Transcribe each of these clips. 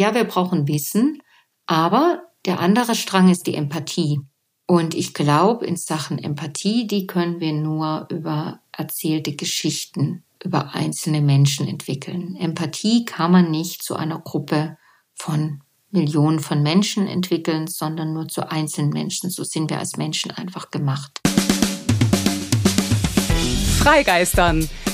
Ja, wir brauchen Wissen, aber der andere Strang ist die Empathie. Und ich glaube, in Sachen Empathie, die können wir nur über erzählte Geschichten über einzelne Menschen entwickeln. Empathie kann man nicht zu einer Gruppe von Millionen von Menschen entwickeln, sondern nur zu einzelnen Menschen. So sind wir als Menschen einfach gemacht. Freigeistern,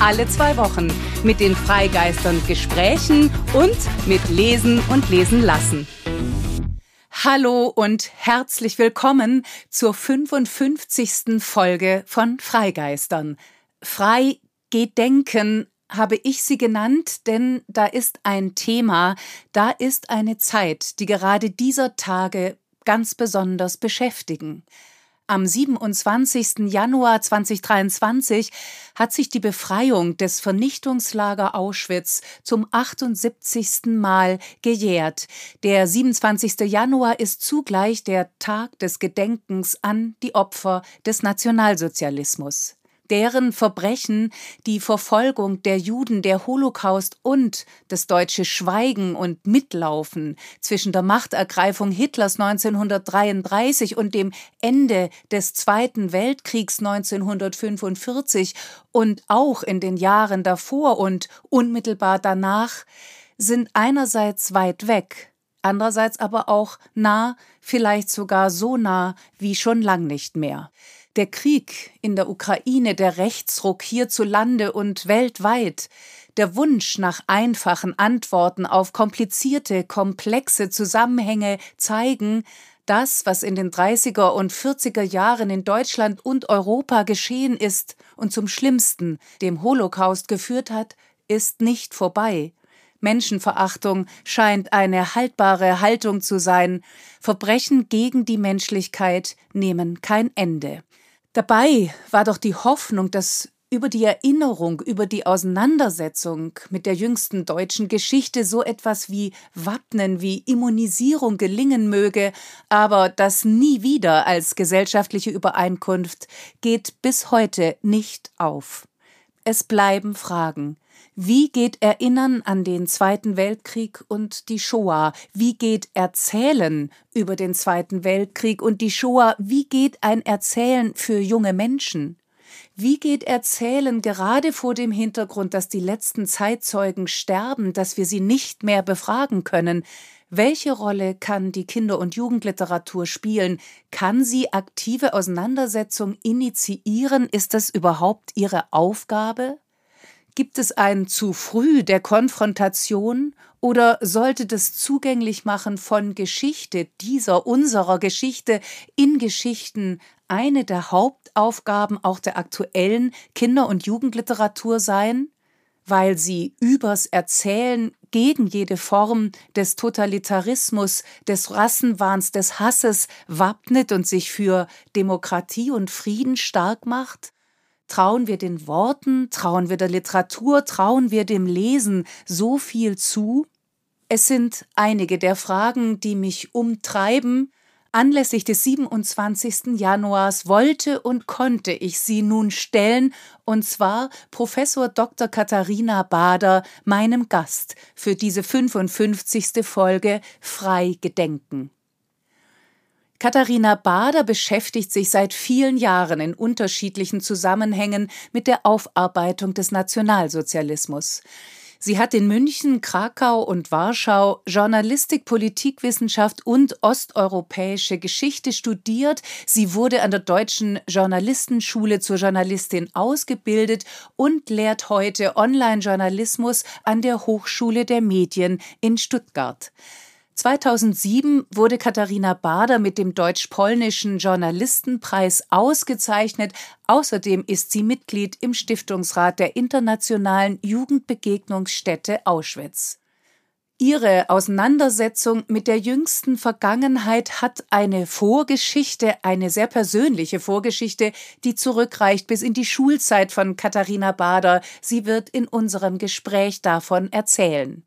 alle zwei Wochen mit den Freigeistern Gesprächen und mit Lesen und Lesen lassen. Hallo und herzlich willkommen zur 55. Folge von Freigeistern. Frei gedenken habe ich sie genannt, denn da ist ein Thema, da ist eine Zeit, die gerade dieser Tage ganz besonders beschäftigen. Am 27. Januar 2023 hat sich die Befreiung des Vernichtungslager Auschwitz zum 78. Mal gejährt. Der 27. Januar ist zugleich der Tag des Gedenkens an die Opfer des Nationalsozialismus deren Verbrechen, die Verfolgung der Juden, der Holocaust und das deutsche Schweigen und Mitlaufen zwischen der Machtergreifung Hitlers 1933 und dem Ende des Zweiten Weltkriegs 1945 und auch in den Jahren davor und unmittelbar danach sind einerseits weit weg, andererseits aber auch nah, vielleicht sogar so nah wie schon lang nicht mehr. Der Krieg in der Ukraine, der Rechtsruck hierzulande und weltweit, der Wunsch nach einfachen Antworten auf komplizierte, komplexe Zusammenhänge zeigen, das, was in den 30er und 40er Jahren in Deutschland und Europa geschehen ist und zum Schlimmsten, dem Holocaust geführt hat, ist nicht vorbei. Menschenverachtung scheint eine haltbare Haltung zu sein. Verbrechen gegen die Menschlichkeit nehmen kein Ende. Dabei war doch die Hoffnung, dass über die Erinnerung, über die Auseinandersetzung mit der jüngsten deutschen Geschichte so etwas wie Wappnen, wie Immunisierung gelingen möge, aber das nie wieder als gesellschaftliche Übereinkunft geht bis heute nicht auf. Es bleiben Fragen. Wie geht Erinnern an den Zweiten Weltkrieg und die Shoah? Wie geht Erzählen über den Zweiten Weltkrieg und die Shoah? Wie geht ein Erzählen für junge Menschen? Wie geht Erzählen gerade vor dem Hintergrund, dass die letzten Zeitzeugen sterben, dass wir sie nicht mehr befragen können? Welche Rolle kann die Kinder- und Jugendliteratur spielen? Kann sie aktive Auseinandersetzung initiieren? Ist das überhaupt ihre Aufgabe? Gibt es ein zu früh der Konfrontation oder sollte das Zugänglichmachen von Geschichte, dieser unserer Geschichte in Geschichten eine der Hauptaufgaben auch der aktuellen Kinder- und Jugendliteratur sein? Weil sie übers Erzählen gegen jede Form des Totalitarismus, des Rassenwahns, des Hasses wappnet und sich für Demokratie und Frieden stark macht? Trauen wir den Worten, trauen wir der Literatur, trauen wir dem Lesen so viel zu? Es sind einige der Fragen, die mich umtreiben. Anlässlich des 27. Januars wollte und konnte ich sie nun stellen, und zwar Professor Dr. Katharina Bader, meinem Gast, für diese 55. Folge Frei Gedenken. Katharina Bader beschäftigt sich seit vielen Jahren in unterschiedlichen Zusammenhängen mit der Aufarbeitung des Nationalsozialismus. Sie hat in München, Krakau und Warschau Journalistik, Politikwissenschaft und osteuropäische Geschichte studiert. Sie wurde an der Deutschen Journalistenschule zur Journalistin ausgebildet und lehrt heute Online-Journalismus an der Hochschule der Medien in Stuttgart. 2007 wurde Katharina Bader mit dem Deutsch-Polnischen Journalistenpreis ausgezeichnet. Außerdem ist sie Mitglied im Stiftungsrat der Internationalen Jugendbegegnungsstätte Auschwitz. Ihre Auseinandersetzung mit der jüngsten Vergangenheit hat eine Vorgeschichte, eine sehr persönliche Vorgeschichte, die zurückreicht bis in die Schulzeit von Katharina Bader. Sie wird in unserem Gespräch davon erzählen.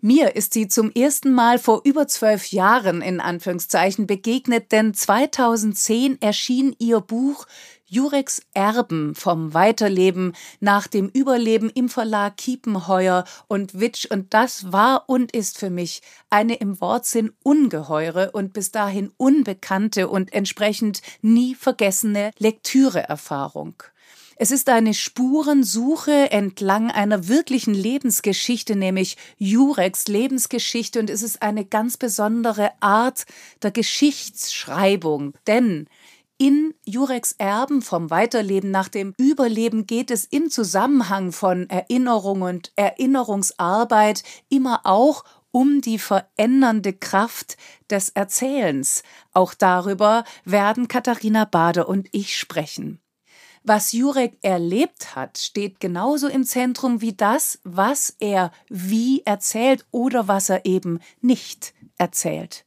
Mir ist sie zum ersten Mal vor über zwölf Jahren in Anführungszeichen begegnet, denn 2010 erschien ihr Buch Jureks Erben vom Weiterleben nach dem Überleben im Verlag Kiepenheuer und Witsch und das war und ist für mich eine im Wortsinn ungeheure und bis dahin unbekannte und entsprechend nie vergessene Lektüreerfahrung. Es ist eine Spurensuche entlang einer wirklichen Lebensgeschichte, nämlich Jureks Lebensgeschichte, und es ist eine ganz besondere Art der Geschichtsschreibung, denn in Jureks Erben vom Weiterleben nach dem Überleben geht es im Zusammenhang von Erinnerung und Erinnerungsarbeit immer auch um die verändernde Kraft des Erzählens. Auch darüber werden Katharina Bader und ich sprechen. Was Jurek erlebt hat, steht genauso im Zentrum wie das, was er wie erzählt oder was er eben nicht erzählt.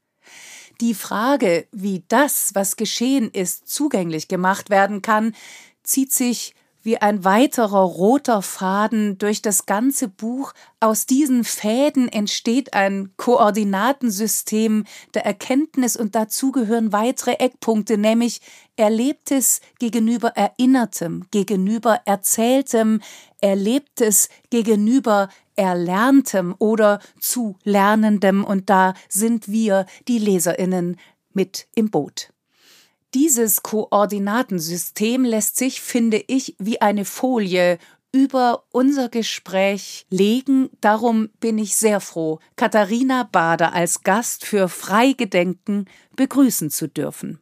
Die Frage, wie das, was geschehen ist, zugänglich gemacht werden kann, zieht sich wie ein weiterer roter Faden durch das ganze Buch. Aus diesen Fäden entsteht ein Koordinatensystem der Erkenntnis und dazu gehören weitere Eckpunkte, nämlich Erlebtes gegenüber Erinnertem, gegenüber Erzähltem, Erlebtes gegenüber Erlerntem oder zu Lernendem und da sind wir, die Leserinnen, mit im Boot. Dieses Koordinatensystem lässt sich, finde ich, wie eine Folie über unser Gespräch legen. Darum bin ich sehr froh, Katharina Bader als Gast für Freigedenken begrüßen zu dürfen.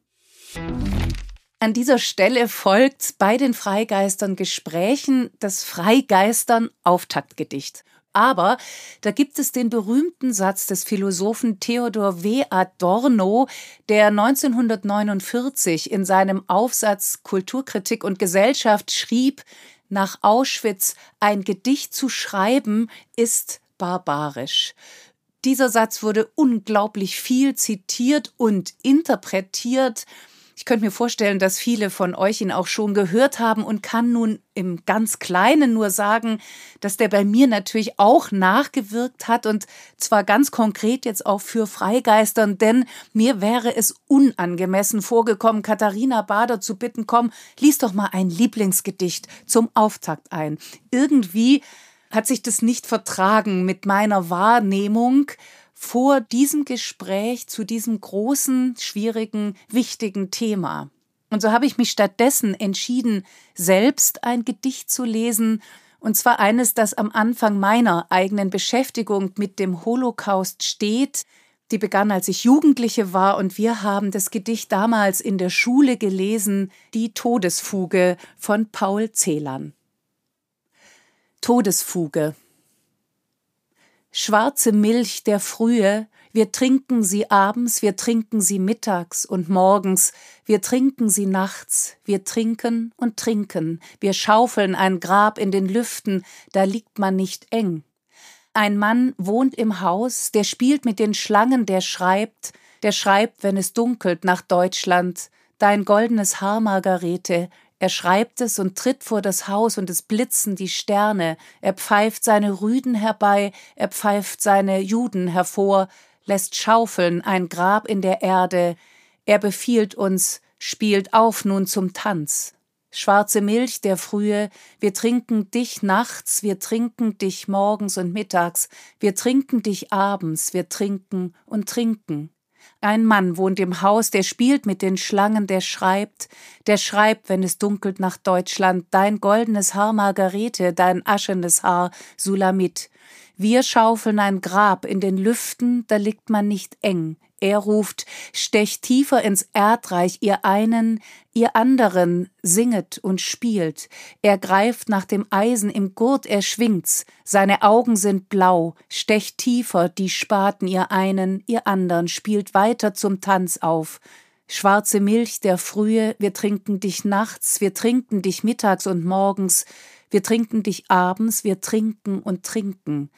An dieser Stelle folgt bei den Freigeistern Gesprächen das Freigeistern Auftaktgedicht. Aber da gibt es den berühmten Satz des Philosophen Theodor W. Adorno, der 1949 in seinem Aufsatz Kulturkritik und Gesellschaft schrieb, nach Auschwitz ein Gedicht zu schreiben ist barbarisch. Dieser Satz wurde unglaublich viel zitiert und interpretiert. Ich könnte mir vorstellen, dass viele von euch ihn auch schon gehört haben und kann nun im ganz Kleinen nur sagen, dass der bei mir natürlich auch nachgewirkt hat und zwar ganz konkret jetzt auch für Freigeistern, denn mir wäre es unangemessen vorgekommen, Katharina Bader zu bitten, komm, lies doch mal ein Lieblingsgedicht zum Auftakt ein. Irgendwie hat sich das nicht vertragen mit meiner Wahrnehmung vor diesem Gespräch zu diesem großen, schwierigen, wichtigen Thema. Und so habe ich mich stattdessen entschieden, selbst ein Gedicht zu lesen, und zwar eines, das am Anfang meiner eigenen Beschäftigung mit dem Holocaust steht. Die begann, als ich Jugendliche war, und wir haben das Gedicht damals in der Schule gelesen, Die Todesfuge von Paul Celan. Todesfuge Schwarze Milch der Frühe, wir trinken sie abends, wir trinken sie mittags und morgens, wir trinken sie nachts, wir trinken und trinken, wir schaufeln ein Grab in den Lüften, da liegt man nicht eng. Ein Mann wohnt im Haus, der spielt mit den Schlangen, der schreibt, der schreibt, wenn es dunkelt, nach Deutschland, dein goldenes Haar, Margarete, er schreibt es und tritt vor das Haus und es blitzen die Sterne, er pfeift seine Rüden herbei, er pfeift seine Juden hervor, lässt schaufeln ein Grab in der Erde, er befiehlt uns, spielt auf nun zum Tanz. Schwarze Milch der Frühe, wir trinken dich nachts, wir trinken dich morgens und mittags, wir trinken dich abends, wir trinken und trinken. Ein Mann wohnt im Haus, der spielt mit den Schlangen, der schreibt, der schreibt, wenn es dunkelt nach Deutschland, dein goldenes Haar Margarete, dein aschenes Haar Sulamit. Wir schaufeln ein Grab in den Lüften, da liegt man nicht eng. Er ruft, stecht tiefer ins Erdreich, ihr einen, ihr anderen, singet und spielt. Er greift nach dem Eisen im Gurt, er schwingt's. Seine Augen sind blau, stecht tiefer, die Spaten, ihr einen, ihr anderen, spielt weiter zum Tanz auf. Schwarze Milch der Frühe, wir trinken dich nachts, wir trinken dich mittags und morgens, wir trinken dich abends, wir trinken und trinken.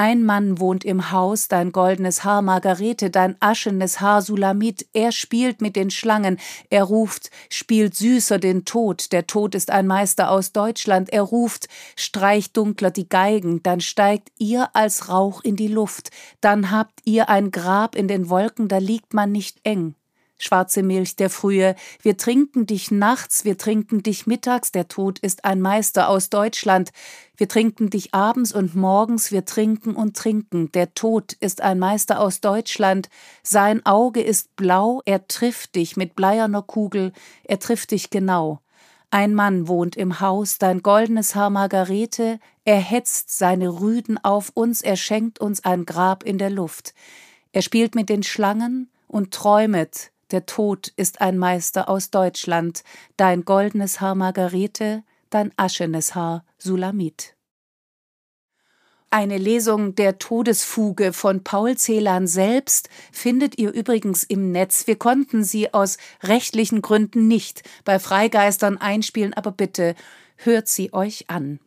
Ein Mann wohnt im Haus, dein goldenes Haar Margarete, dein aschenes Haar Sulamit, er spielt mit den Schlangen, er ruft, spielt süßer den Tod, der Tod ist ein Meister aus Deutschland, er ruft, streicht dunkler die Geigen, dann steigt ihr als Rauch in die Luft, dann habt ihr ein Grab in den Wolken, da liegt man nicht eng schwarze Milch der Frühe, wir trinken dich nachts, wir trinken dich mittags, der Tod ist ein Meister aus Deutschland, wir trinken dich abends und morgens, wir trinken und trinken, der Tod ist ein Meister aus Deutschland, sein Auge ist blau, er trifft dich mit bleierner Kugel, er trifft dich genau. Ein Mann wohnt im Haus, dein goldenes Haar Margarete, er hetzt seine Rüden auf uns, er schenkt uns ein Grab in der Luft. Er spielt mit den Schlangen und träumet, der Tod ist ein Meister aus Deutschland, dein goldenes Haar Margarete, dein aschenes Haar Sulamit. Eine Lesung der Todesfuge von Paul Celan selbst findet ihr übrigens im Netz. Wir konnten sie aus rechtlichen Gründen nicht bei Freigeistern einspielen, aber bitte hört sie euch an.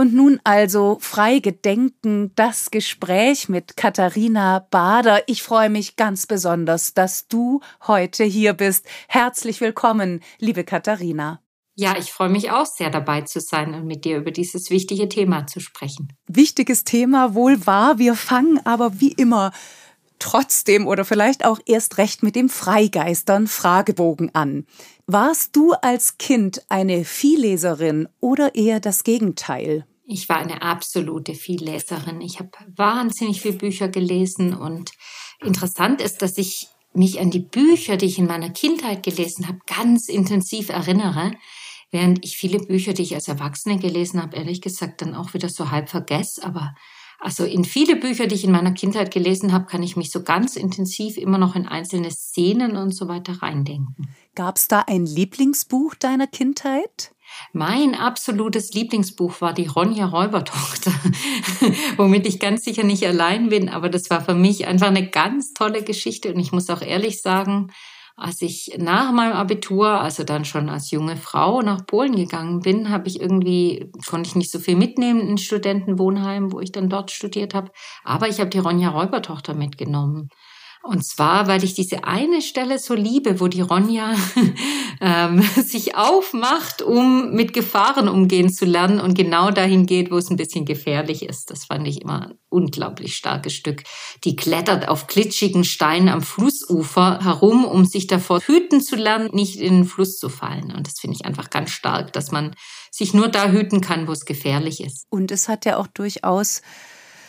Und nun also frei gedenken das Gespräch mit Katharina Bader. Ich freue mich ganz besonders, dass du heute hier bist. Herzlich willkommen, liebe Katharina. Ja, ich freue mich auch sehr dabei zu sein und mit dir über dieses wichtige Thema zu sprechen. Wichtiges Thema wohl wahr. Wir fangen aber wie immer trotzdem oder vielleicht auch erst recht mit dem Freigeistern Fragebogen an. Warst du als Kind eine Vielleserin oder eher das Gegenteil? Ich war eine absolute Vielleserin. Ich habe wahnsinnig viele Bücher gelesen und interessant ist, dass ich mich an die Bücher, die ich in meiner Kindheit gelesen habe, ganz intensiv erinnere, während ich viele Bücher, die ich als Erwachsene gelesen habe, ehrlich gesagt dann auch wieder so halb vergesse. Aber also in viele Bücher, die ich in meiner Kindheit gelesen habe, kann ich mich so ganz intensiv immer noch in einzelne Szenen und so weiter reindenken. Gab es da ein Lieblingsbuch deiner Kindheit? Mein absolutes Lieblingsbuch war die Ronja Räubertochter, womit ich ganz sicher nicht allein bin, aber das war für mich einfach eine ganz tolle Geschichte und ich muss auch ehrlich sagen, als ich nach meinem Abitur, also dann schon als junge Frau nach Polen gegangen bin, habe ich irgendwie konnte ich nicht so viel mitnehmen in Studentenwohnheim, wo ich dann dort studiert habe, aber ich habe die Ronja Räubertochter mitgenommen. Und zwar, weil ich diese eine Stelle so liebe, wo die Ronja ähm, sich aufmacht, um mit Gefahren umgehen zu lernen und genau dahin geht, wo es ein bisschen gefährlich ist. Das fand ich immer ein unglaublich starkes Stück. Die klettert auf glitschigen Steinen am Flussufer herum, um sich davor hüten zu lernen, nicht in den Fluss zu fallen. Und das finde ich einfach ganz stark, dass man sich nur da hüten kann, wo es gefährlich ist. Und es hat ja auch durchaus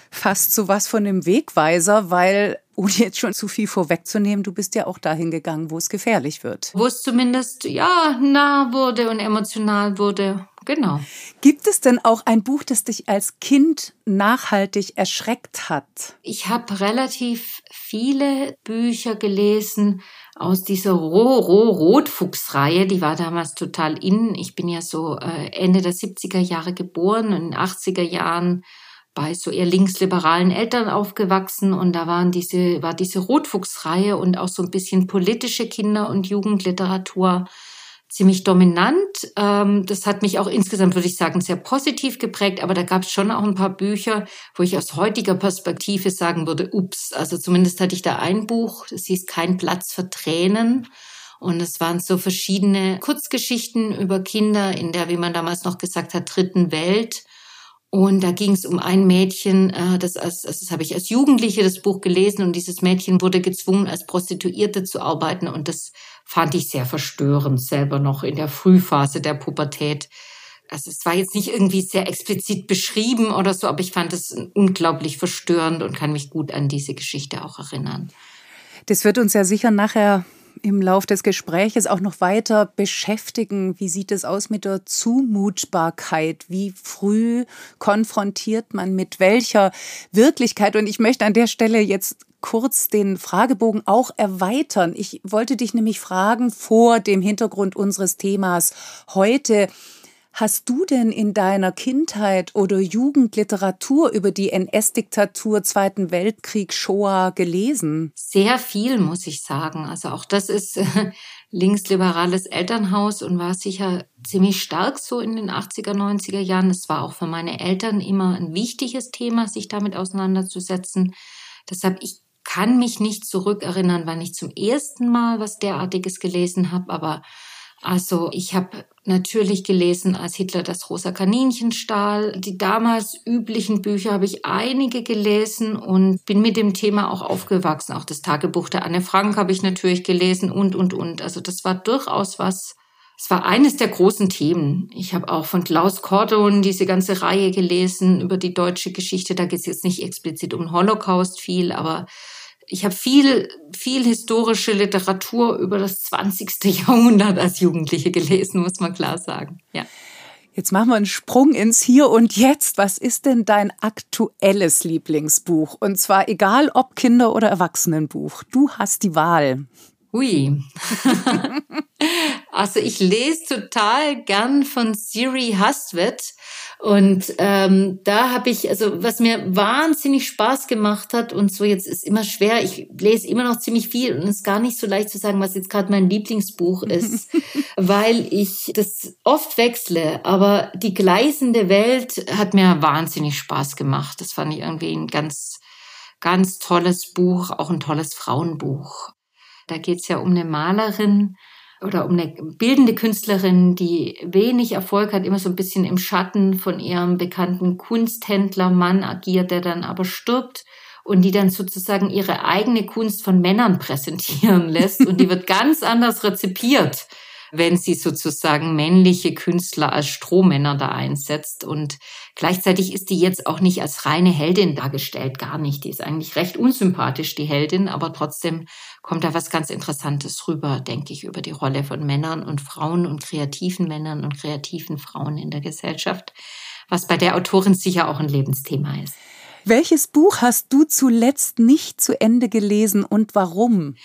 fast so was von dem Wegweiser, weil ohne jetzt schon zu viel vorwegzunehmen, du bist ja auch dahin gegangen, wo es gefährlich wird. Wo es zumindest ja nah wurde und emotional wurde. Genau. Gibt es denn auch ein Buch, das dich als Kind nachhaltig erschreckt hat? Ich habe relativ viele Bücher gelesen aus dieser Roh-Roh-Rotfuchs-Reihe. Die war damals total in. Ich bin ja so äh, Ende der 70er Jahre geboren und in den 80er Jahren bei so eher linksliberalen Eltern aufgewachsen und da waren diese, war diese Rotfuchsreihe und auch so ein bisschen politische Kinder- und Jugendliteratur ziemlich dominant. Ähm, das hat mich auch insgesamt, würde ich sagen, sehr positiv geprägt, aber da gab es schon auch ein paar Bücher, wo ich aus heutiger Perspektive sagen würde, ups, also zumindest hatte ich da ein Buch, das hieß Kein Platz für Tränen. Und es waren so verschiedene Kurzgeschichten über Kinder in der, wie man damals noch gesagt hat, dritten Welt und da ging es um ein Mädchen, äh, das, als, das habe ich als Jugendliche das Buch gelesen und dieses Mädchen wurde gezwungen, als Prostituierte zu arbeiten und das fand ich sehr verstörend, selber noch in der Frühphase der Pubertät. Also es war jetzt nicht irgendwie sehr explizit beschrieben oder so, aber ich fand es unglaublich verstörend und kann mich gut an diese Geschichte auch erinnern. Das wird uns ja sicher nachher im Lauf des Gespräches auch noch weiter beschäftigen. Wie sieht es aus mit der Zumutbarkeit? Wie früh konfrontiert man mit welcher Wirklichkeit? Und ich möchte an der Stelle jetzt kurz den Fragebogen auch erweitern. Ich wollte dich nämlich fragen vor dem Hintergrund unseres Themas heute, Hast du denn in deiner Kindheit oder Jugendliteratur über die NS-Diktatur, Zweiten Weltkrieg, Shoah gelesen? Sehr viel, muss ich sagen. Also auch das ist linksliberales Elternhaus und war sicher ziemlich stark so in den 80er, 90er Jahren. Es war auch für meine Eltern immer ein wichtiges Thema, sich damit auseinanderzusetzen. Deshalb, ich kann mich nicht zurückerinnern, wann ich zum ersten Mal was derartiges gelesen habe, aber also ich habe natürlich gelesen, als Hitler das rosa Kaninchen stahl. Die damals üblichen Bücher habe ich einige gelesen und bin mit dem Thema auch aufgewachsen. Auch das Tagebuch der Anne Frank habe ich natürlich gelesen und, und, und. Also das war durchaus was, es war eines der großen Themen. Ich habe auch von Klaus Cordon diese ganze Reihe gelesen über die deutsche Geschichte. Da geht es jetzt nicht explizit um Holocaust viel, aber ich habe viel, viel historische Literatur über das 20. Jahrhundert als Jugendliche gelesen, muss man klar sagen. Ja. Jetzt machen wir einen Sprung ins Hier und Jetzt. Was ist denn dein aktuelles Lieblingsbuch? Und zwar egal ob Kinder- oder Erwachsenenbuch. Du hast die Wahl. Hui. also ich lese total gern von Siri Hustvedt und ähm, da habe ich, also was mir wahnsinnig Spaß gemacht hat und so jetzt ist immer schwer, ich lese immer noch ziemlich viel und es ist gar nicht so leicht zu sagen, was jetzt gerade mein Lieblingsbuch ist, weil ich das oft wechsle. Aber die gleißende Welt hat mir wahnsinnig Spaß gemacht. Das fand ich irgendwie ein ganz, ganz tolles Buch, auch ein tolles Frauenbuch. Da geht's ja um eine Malerin, oder um eine bildende Künstlerin, die wenig Erfolg hat, immer so ein bisschen im Schatten von ihrem bekannten Kunsthändlermann agiert, der dann aber stirbt und die dann sozusagen ihre eigene Kunst von Männern präsentieren lässt und die wird ganz anders rezipiert wenn sie sozusagen männliche Künstler als Strohmänner da einsetzt. Und gleichzeitig ist die jetzt auch nicht als reine Heldin dargestellt, gar nicht. Die ist eigentlich recht unsympathisch, die Heldin, aber trotzdem kommt da was ganz Interessantes rüber, denke ich, über die Rolle von Männern und Frauen und kreativen Männern und kreativen Frauen in der Gesellschaft, was bei der Autorin sicher auch ein Lebensthema ist. Welches Buch hast du zuletzt nicht zu Ende gelesen und warum?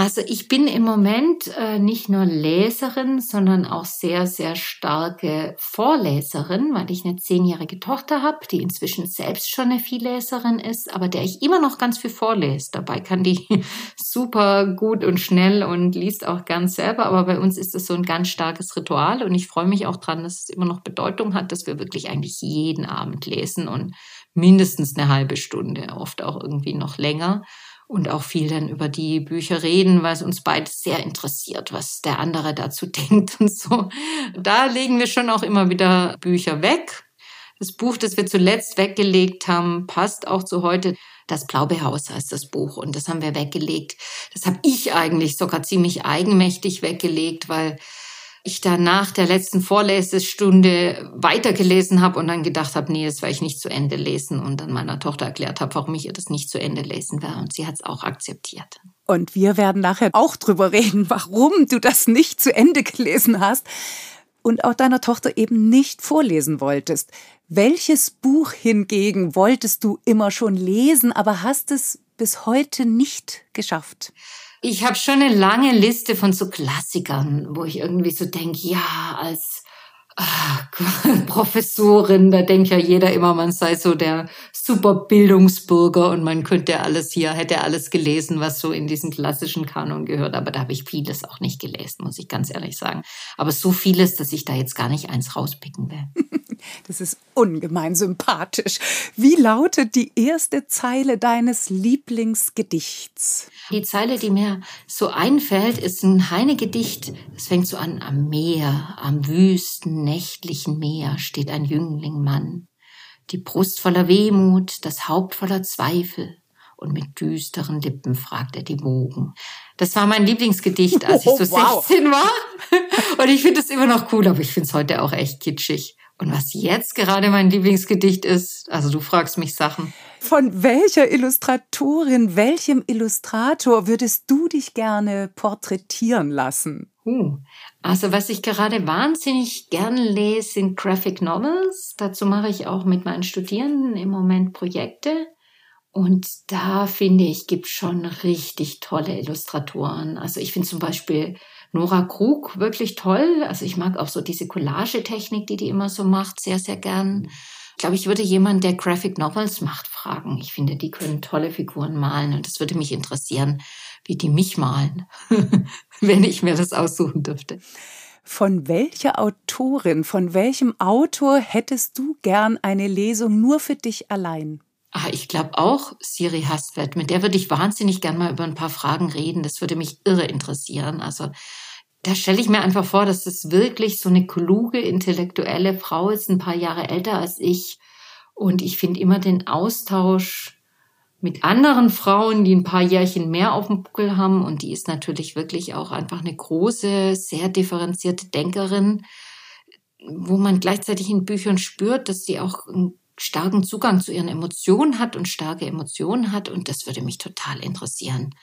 Also ich bin im Moment äh, nicht nur Leserin, sondern auch sehr, sehr starke Vorleserin, weil ich eine zehnjährige Tochter habe, die inzwischen selbst schon eine Vielleserin ist, aber der ich immer noch ganz viel vorlese. Dabei kann die super gut und schnell und liest auch ganz selber, aber bei uns ist das so ein ganz starkes Ritual und ich freue mich auch dran, dass es immer noch Bedeutung hat, dass wir wirklich eigentlich jeden Abend lesen und mindestens eine halbe Stunde, oft auch irgendwie noch länger und auch viel dann über die Bücher reden, weil es uns beides sehr interessiert, was der andere dazu denkt und so. Da legen wir schon auch immer wieder Bücher weg. Das Buch, das wir zuletzt weggelegt haben, passt auch zu heute. Das Blaubeerhaus heißt das Buch und das haben wir weggelegt. Das habe ich eigentlich sogar ziemlich eigenmächtig weggelegt, weil ich dann nach der letzten Vorlesestunde weitergelesen habe und dann gedacht habe, nee, das werde ich nicht zu Ende lesen und dann meiner Tochter erklärt habe, warum ich ihr das nicht zu Ende lesen werde und sie hat es auch akzeptiert. Und wir werden nachher auch drüber reden, warum du das nicht zu Ende gelesen hast und auch deiner Tochter eben nicht vorlesen wolltest. Welches Buch hingegen wolltest du immer schon lesen, aber hast es bis heute nicht geschafft? Ich habe schon eine lange Liste von so Klassikern, wo ich irgendwie so denke, ja, als ach, Professorin, da denkt ja jeder immer, man sei so der super Bildungsbürger und man könnte alles hier, hätte alles gelesen, was so in diesen klassischen Kanon gehört. Aber da habe ich vieles auch nicht gelesen, muss ich ganz ehrlich sagen. Aber so vieles, dass ich da jetzt gar nicht eins rauspicken will. Das ist ungemein sympathisch. Wie lautet die erste Zeile deines Lieblingsgedichts? Die Zeile, die mir so einfällt, ist ein Heine-Gedicht. Es fängt so an, am Meer, am wüsten, nächtlichen Meer steht ein Jüngling Mann. Die Brust voller Wehmut, das Haupt voller Zweifel. Und mit düsteren Lippen fragt er die Wogen. Das war mein Lieblingsgedicht, als ich so oh, wow. 16 war. Und ich finde es immer noch cool, aber ich finde es heute auch echt kitschig. Und was jetzt gerade mein Lieblingsgedicht ist, also du fragst mich Sachen. Von welcher Illustratorin, welchem Illustrator würdest du dich gerne porträtieren lassen? Uh, also was ich gerade wahnsinnig gern lese, sind Graphic Novels. Dazu mache ich auch mit meinen Studierenden im Moment Projekte. Und da finde ich, gibt schon richtig tolle Illustratoren. Also ich finde zum Beispiel Nora Krug wirklich toll. Also ich mag auch so diese Collagetechnik, die die immer so macht, sehr, sehr gern. Ich glaube, ich würde jemand, der Graphic Novels macht, fragen. Ich finde, die können tolle Figuren malen und das würde mich interessieren, wie die mich malen, wenn ich mir das aussuchen dürfte. Von welcher Autorin, von welchem Autor hättest du gern eine Lesung nur für dich allein? Ah, ich glaube auch Siri Hastvedt. Mit der würde ich wahnsinnig gern mal über ein paar Fragen reden. Das würde mich irre interessieren. Also da stelle ich mir einfach vor, dass das wirklich so eine kluge, intellektuelle Frau ist, ein paar Jahre älter als ich. Und ich finde immer den Austausch mit anderen Frauen, die ein paar Jährchen mehr auf dem Buckel haben. Und die ist natürlich wirklich auch einfach eine große, sehr differenzierte Denkerin, wo man gleichzeitig in Büchern spürt, dass sie auch einen starken Zugang zu ihren Emotionen hat und starke Emotionen hat. Und das würde mich total interessieren,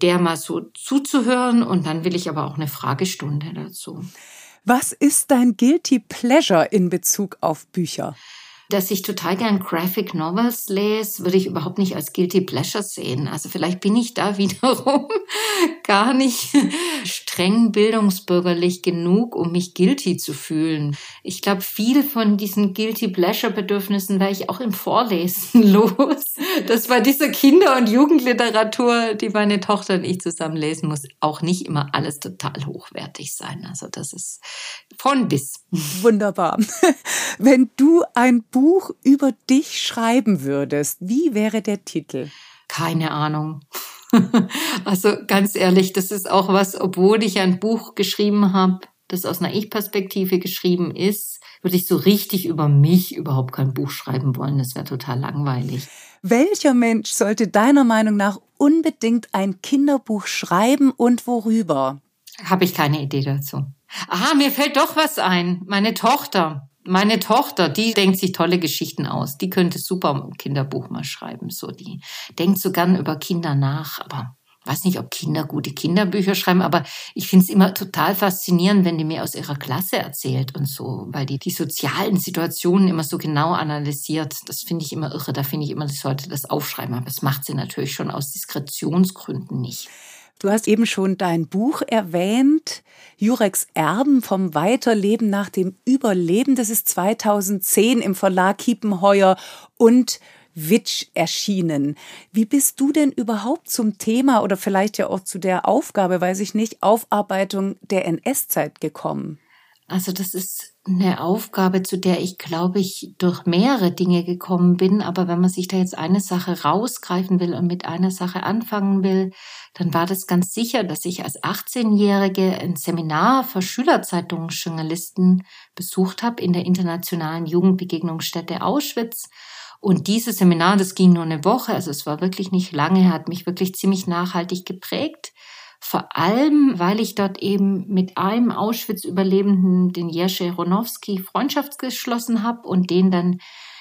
der mal so zuzuhören. Und dann will ich aber auch eine Fragestunde dazu. Was ist dein Guilty Pleasure in Bezug auf Bücher? Dass ich total gern Graphic Novels lese, würde ich überhaupt nicht als Guilty Pleasure sehen. Also vielleicht bin ich da wiederum gar nicht streng bildungsbürgerlich genug, um mich guilty zu fühlen. Ich glaube, viel von diesen Guilty Pleasure Bedürfnissen werde ich auch im Vorlesen los. Das war dieser Kinder- und Jugendliteratur, die meine Tochter und ich zusammen lesen muss, auch nicht immer alles total hochwertig sein. Also das ist von bis. Wunderbar. Wenn du ein Buch über dich schreiben würdest, wie wäre der Titel? Keine Ahnung. also ganz ehrlich, das ist auch was, obwohl ich ein Buch geschrieben habe, das aus einer Ich-Perspektive geschrieben ist, würde ich so richtig über mich überhaupt kein Buch schreiben wollen. Das wäre total langweilig. Welcher Mensch sollte deiner Meinung nach unbedingt ein Kinderbuch schreiben und worüber? Habe ich keine Idee dazu. Aha, mir fällt doch was ein. Meine Tochter. Meine Tochter, die denkt sich tolle Geschichten aus. Die könnte super ein Kinderbuch mal schreiben. So, die denkt so gern über Kinder nach, aber weiß nicht, ob Kinder gute Kinderbücher schreiben, aber ich finde es immer total faszinierend, wenn die mir aus ihrer Klasse erzählt und so, weil die die sozialen Situationen immer so genau analysiert. Das finde ich immer irre. Da finde ich immer, sie sollte das aufschreiben, aber das macht sie natürlich schon aus Diskretionsgründen nicht. Du hast eben schon dein Buch erwähnt, Jureks Erben vom Weiterleben nach dem Überleben. Das ist 2010 im Verlag Kiepenheuer und Witsch erschienen. Wie bist du denn überhaupt zum Thema oder vielleicht ja auch zu der Aufgabe, weiß ich nicht, Aufarbeitung der NS-Zeit gekommen? Also das ist eine Aufgabe, zu der ich, glaube ich, durch mehrere Dinge gekommen bin. Aber wenn man sich da jetzt eine Sache rausgreifen will und mit einer Sache anfangen will, dann war das ganz sicher, dass ich als 18-Jährige ein Seminar für Schülerzeitungsjournalisten besucht habe in der Internationalen Jugendbegegnungsstätte Auschwitz. Und dieses Seminar, das ging nur eine Woche, also es war wirklich nicht lange, hat mich wirklich ziemlich nachhaltig geprägt. Vor allem, weil ich dort eben mit einem Auschwitz-Überlebenden, den Jerzy Ronowski, Freundschaft geschlossen habe und den dann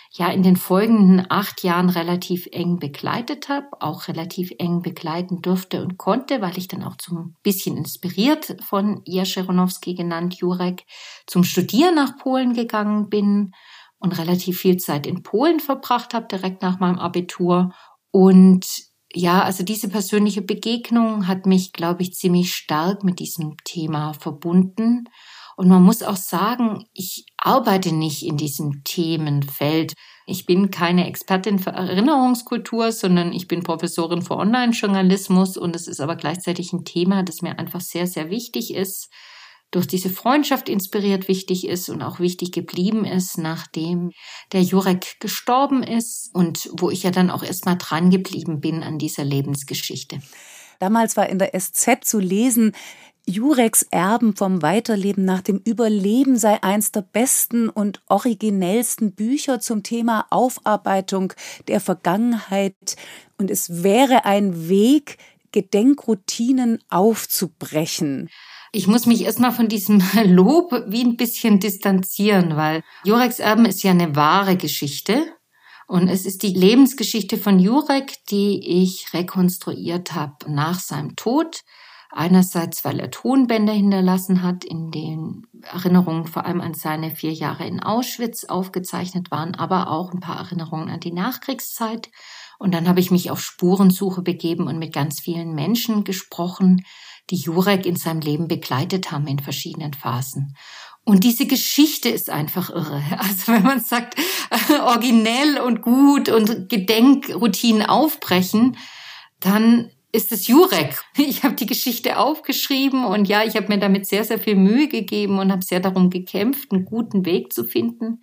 ja in den folgenden acht Jahren relativ eng begleitet habe, auch relativ eng begleiten durfte und konnte, weil ich dann auch zum bisschen inspiriert von Jerzy Ronowski genannt, Jurek, zum Studieren nach Polen gegangen bin und relativ viel Zeit in Polen verbracht habe, direkt nach meinem Abitur. Und ja, also diese persönliche Begegnung hat mich, glaube ich, ziemlich stark mit diesem Thema verbunden. Und man muss auch sagen, ich arbeite nicht in diesem Themenfeld. Ich bin keine Expertin für Erinnerungskultur, sondern ich bin Professorin für Online-Journalismus und es ist aber gleichzeitig ein Thema, das mir einfach sehr, sehr wichtig ist durch diese Freundschaft inspiriert wichtig ist und auch wichtig geblieben ist, nachdem der Jurek gestorben ist und wo ich ja dann auch erstmal dran geblieben bin an dieser Lebensgeschichte. Damals war in der SZ zu lesen, Jureks Erben vom Weiterleben nach dem Überleben sei eins der besten und originellsten Bücher zum Thema Aufarbeitung der Vergangenheit und es wäre ein Weg, Gedenkroutinen aufzubrechen. Ich muss mich erstmal von diesem Lob wie ein bisschen distanzieren, weil Jureks Erben ist ja eine wahre Geschichte. Und es ist die Lebensgeschichte von Jurek, die ich rekonstruiert habe nach seinem Tod. Einerseits, weil er Tonbänder hinterlassen hat, in denen Erinnerungen vor allem an seine vier Jahre in Auschwitz aufgezeichnet waren, aber auch ein paar Erinnerungen an die Nachkriegszeit. Und dann habe ich mich auf Spurensuche begeben und mit ganz vielen Menschen gesprochen, die Jurek in seinem Leben begleitet haben in verschiedenen Phasen. Und diese Geschichte ist einfach irre. Also wenn man sagt, originell und gut und Gedenkroutinen aufbrechen, dann ist es Jurek. Ich habe die Geschichte aufgeschrieben und ja, ich habe mir damit sehr, sehr viel Mühe gegeben und habe sehr darum gekämpft, einen guten Weg zu finden.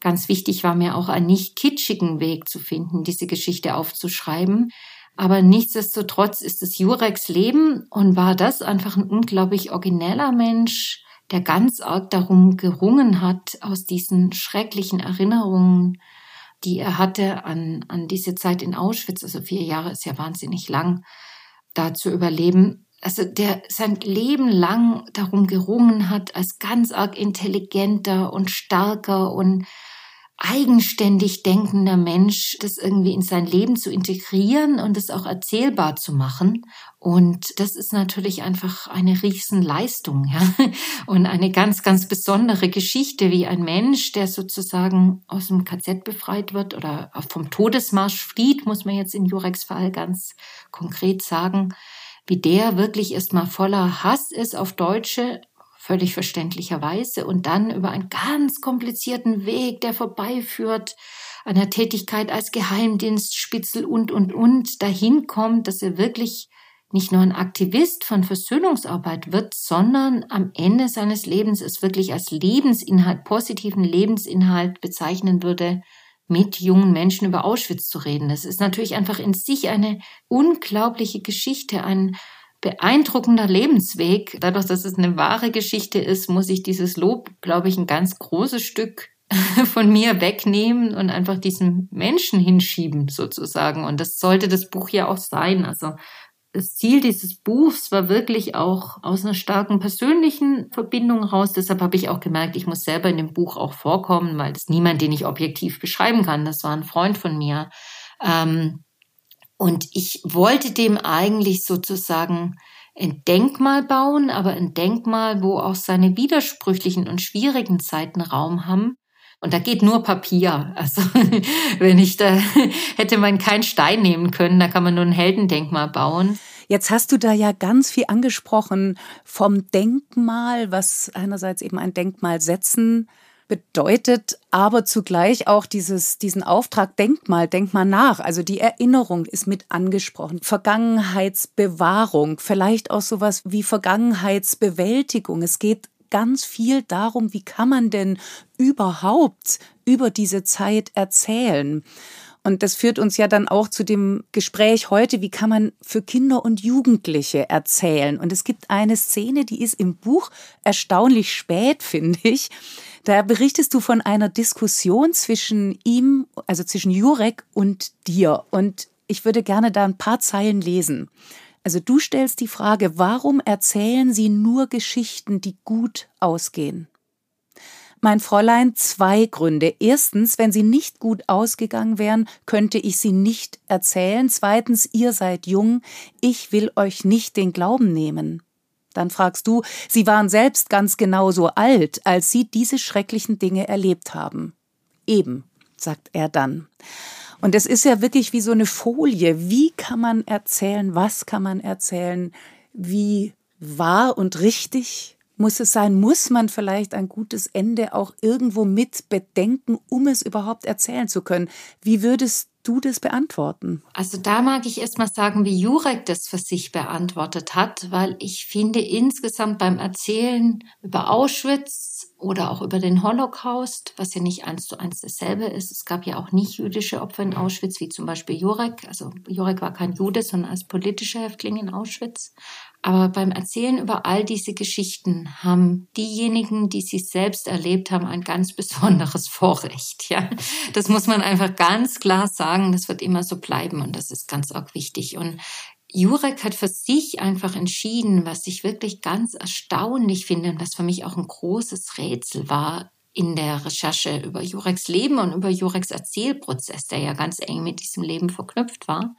Ganz wichtig war mir auch einen nicht kitschigen Weg zu finden, diese Geschichte aufzuschreiben. Aber nichtsdestotrotz ist es Jureks Leben und war das einfach ein unglaublich origineller Mensch, der ganz arg darum gerungen hat, aus diesen schrecklichen Erinnerungen, die er hatte an, an diese Zeit in Auschwitz, also vier Jahre ist ja wahnsinnig lang, da zu überleben. Also der sein Leben lang darum gerungen hat, als ganz arg intelligenter und starker und eigenständig denkender Mensch, das irgendwie in sein Leben zu integrieren und es auch erzählbar zu machen. Und das ist natürlich einfach eine Riesenleistung, ja. Und eine ganz, ganz besondere Geschichte, wie ein Mensch, der sozusagen aus dem KZ befreit wird oder vom Todesmarsch flieht, muss man jetzt in Jureks Fall ganz konkret sagen, wie der wirklich erstmal voller Hass ist auf Deutsche, völlig verständlicherweise, und dann über einen ganz komplizierten Weg, der vorbeiführt, einer Tätigkeit als Geheimdienstspitzel und, und, und, dahin kommt, dass er wirklich nicht nur ein Aktivist von Versöhnungsarbeit wird, sondern am Ende seines Lebens es wirklich als Lebensinhalt, positiven Lebensinhalt bezeichnen würde, mit jungen Menschen über Auschwitz zu reden. Das ist natürlich einfach in sich eine unglaubliche Geschichte, ein beeindruckender Lebensweg. Dadurch, dass es eine wahre Geschichte ist, muss ich dieses Lob, glaube ich, ein ganz großes Stück von mir wegnehmen und einfach diesen Menschen hinschieben sozusagen. Und das sollte das Buch ja auch sein. Also das Ziel dieses Buchs war wirklich auch aus einer starken persönlichen Verbindung raus. Deshalb habe ich auch gemerkt, ich muss selber in dem Buch auch vorkommen, weil das niemand, den ich objektiv beschreiben kann. Das war ein Freund von mir. Ähm, und ich wollte dem eigentlich sozusagen ein Denkmal bauen, aber ein Denkmal, wo auch seine widersprüchlichen und schwierigen Zeiten Raum haben. Und da geht nur Papier. Also wenn ich da hätte man keinen Stein nehmen können, da kann man nur ein Heldendenkmal bauen. Jetzt hast du da ja ganz viel angesprochen vom Denkmal, was einerseits eben ein Denkmal setzen bedeutet aber zugleich auch dieses, diesen Auftrag, denk mal, denk mal nach. Also die Erinnerung ist mit angesprochen. Vergangenheitsbewahrung, vielleicht auch sowas wie Vergangenheitsbewältigung. Es geht ganz viel darum, wie kann man denn überhaupt über diese Zeit erzählen. Und das führt uns ja dann auch zu dem Gespräch heute, wie kann man für Kinder und Jugendliche erzählen. Und es gibt eine Szene, die ist im Buch erstaunlich spät, finde ich. Da berichtest du von einer Diskussion zwischen ihm, also zwischen Jurek und dir. Und ich würde gerne da ein paar Zeilen lesen. Also du stellst die Frage, warum erzählen Sie nur Geschichten, die gut ausgehen? Mein Fräulein, zwei Gründe. Erstens, wenn sie nicht gut ausgegangen wären, könnte ich sie nicht erzählen. Zweitens, ihr seid jung, ich will euch nicht den Glauben nehmen. Dann fragst du, sie waren selbst ganz genauso alt, als sie diese schrecklichen Dinge erlebt haben. Eben, sagt er dann. Und es ist ja wirklich wie so eine Folie. Wie kann man erzählen? Was kann man erzählen? Wie wahr und richtig muss es sein? Muss man vielleicht ein gutes Ende auch irgendwo mit bedenken, um es überhaupt erzählen zu können? Wie würdest du das beantworten? Also da mag ich erst mal sagen, wie Jurek das für sich beantwortet hat, weil ich finde insgesamt beim Erzählen über Auschwitz oder auch über den Holocaust, was ja nicht eins zu eins dasselbe ist, es gab ja auch nicht jüdische Opfer in Auschwitz, wie zum Beispiel Jurek. Also Jurek war kein Jude, sondern als politischer Häftling in Auschwitz. Aber beim Erzählen über all diese Geschichten haben diejenigen, die sie selbst erlebt haben, ein ganz besonderes Vorrecht. Ja, das muss man einfach ganz klar sagen. Das wird immer so bleiben und das ist ganz arg wichtig. Und Jurek hat für sich einfach entschieden, was ich wirklich ganz erstaunlich finde und was für mich auch ein großes Rätsel war in der Recherche über Jureks Leben und über Jureks Erzählprozess, der ja ganz eng mit diesem Leben verknüpft war,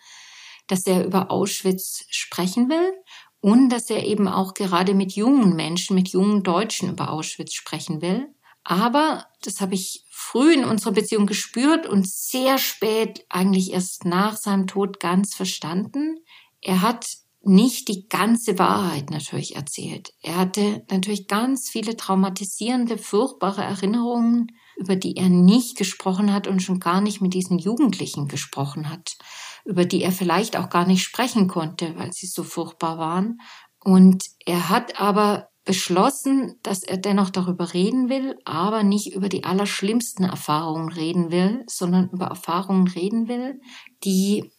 dass er über Auschwitz sprechen will und dass er eben auch gerade mit jungen Menschen, mit jungen Deutschen über Auschwitz sprechen will. Aber das habe ich früh in unserer Beziehung gespürt und sehr spät, eigentlich erst nach seinem Tod, ganz verstanden. Er hat nicht die ganze Wahrheit natürlich erzählt. Er hatte natürlich ganz viele traumatisierende, furchtbare Erinnerungen, über die er nicht gesprochen hat und schon gar nicht mit diesen Jugendlichen gesprochen hat über die er vielleicht auch gar nicht sprechen konnte, weil sie so furchtbar waren. Und er hat aber beschlossen, dass er dennoch darüber reden will, aber nicht über die allerschlimmsten Erfahrungen reden will, sondern über Erfahrungen reden will, die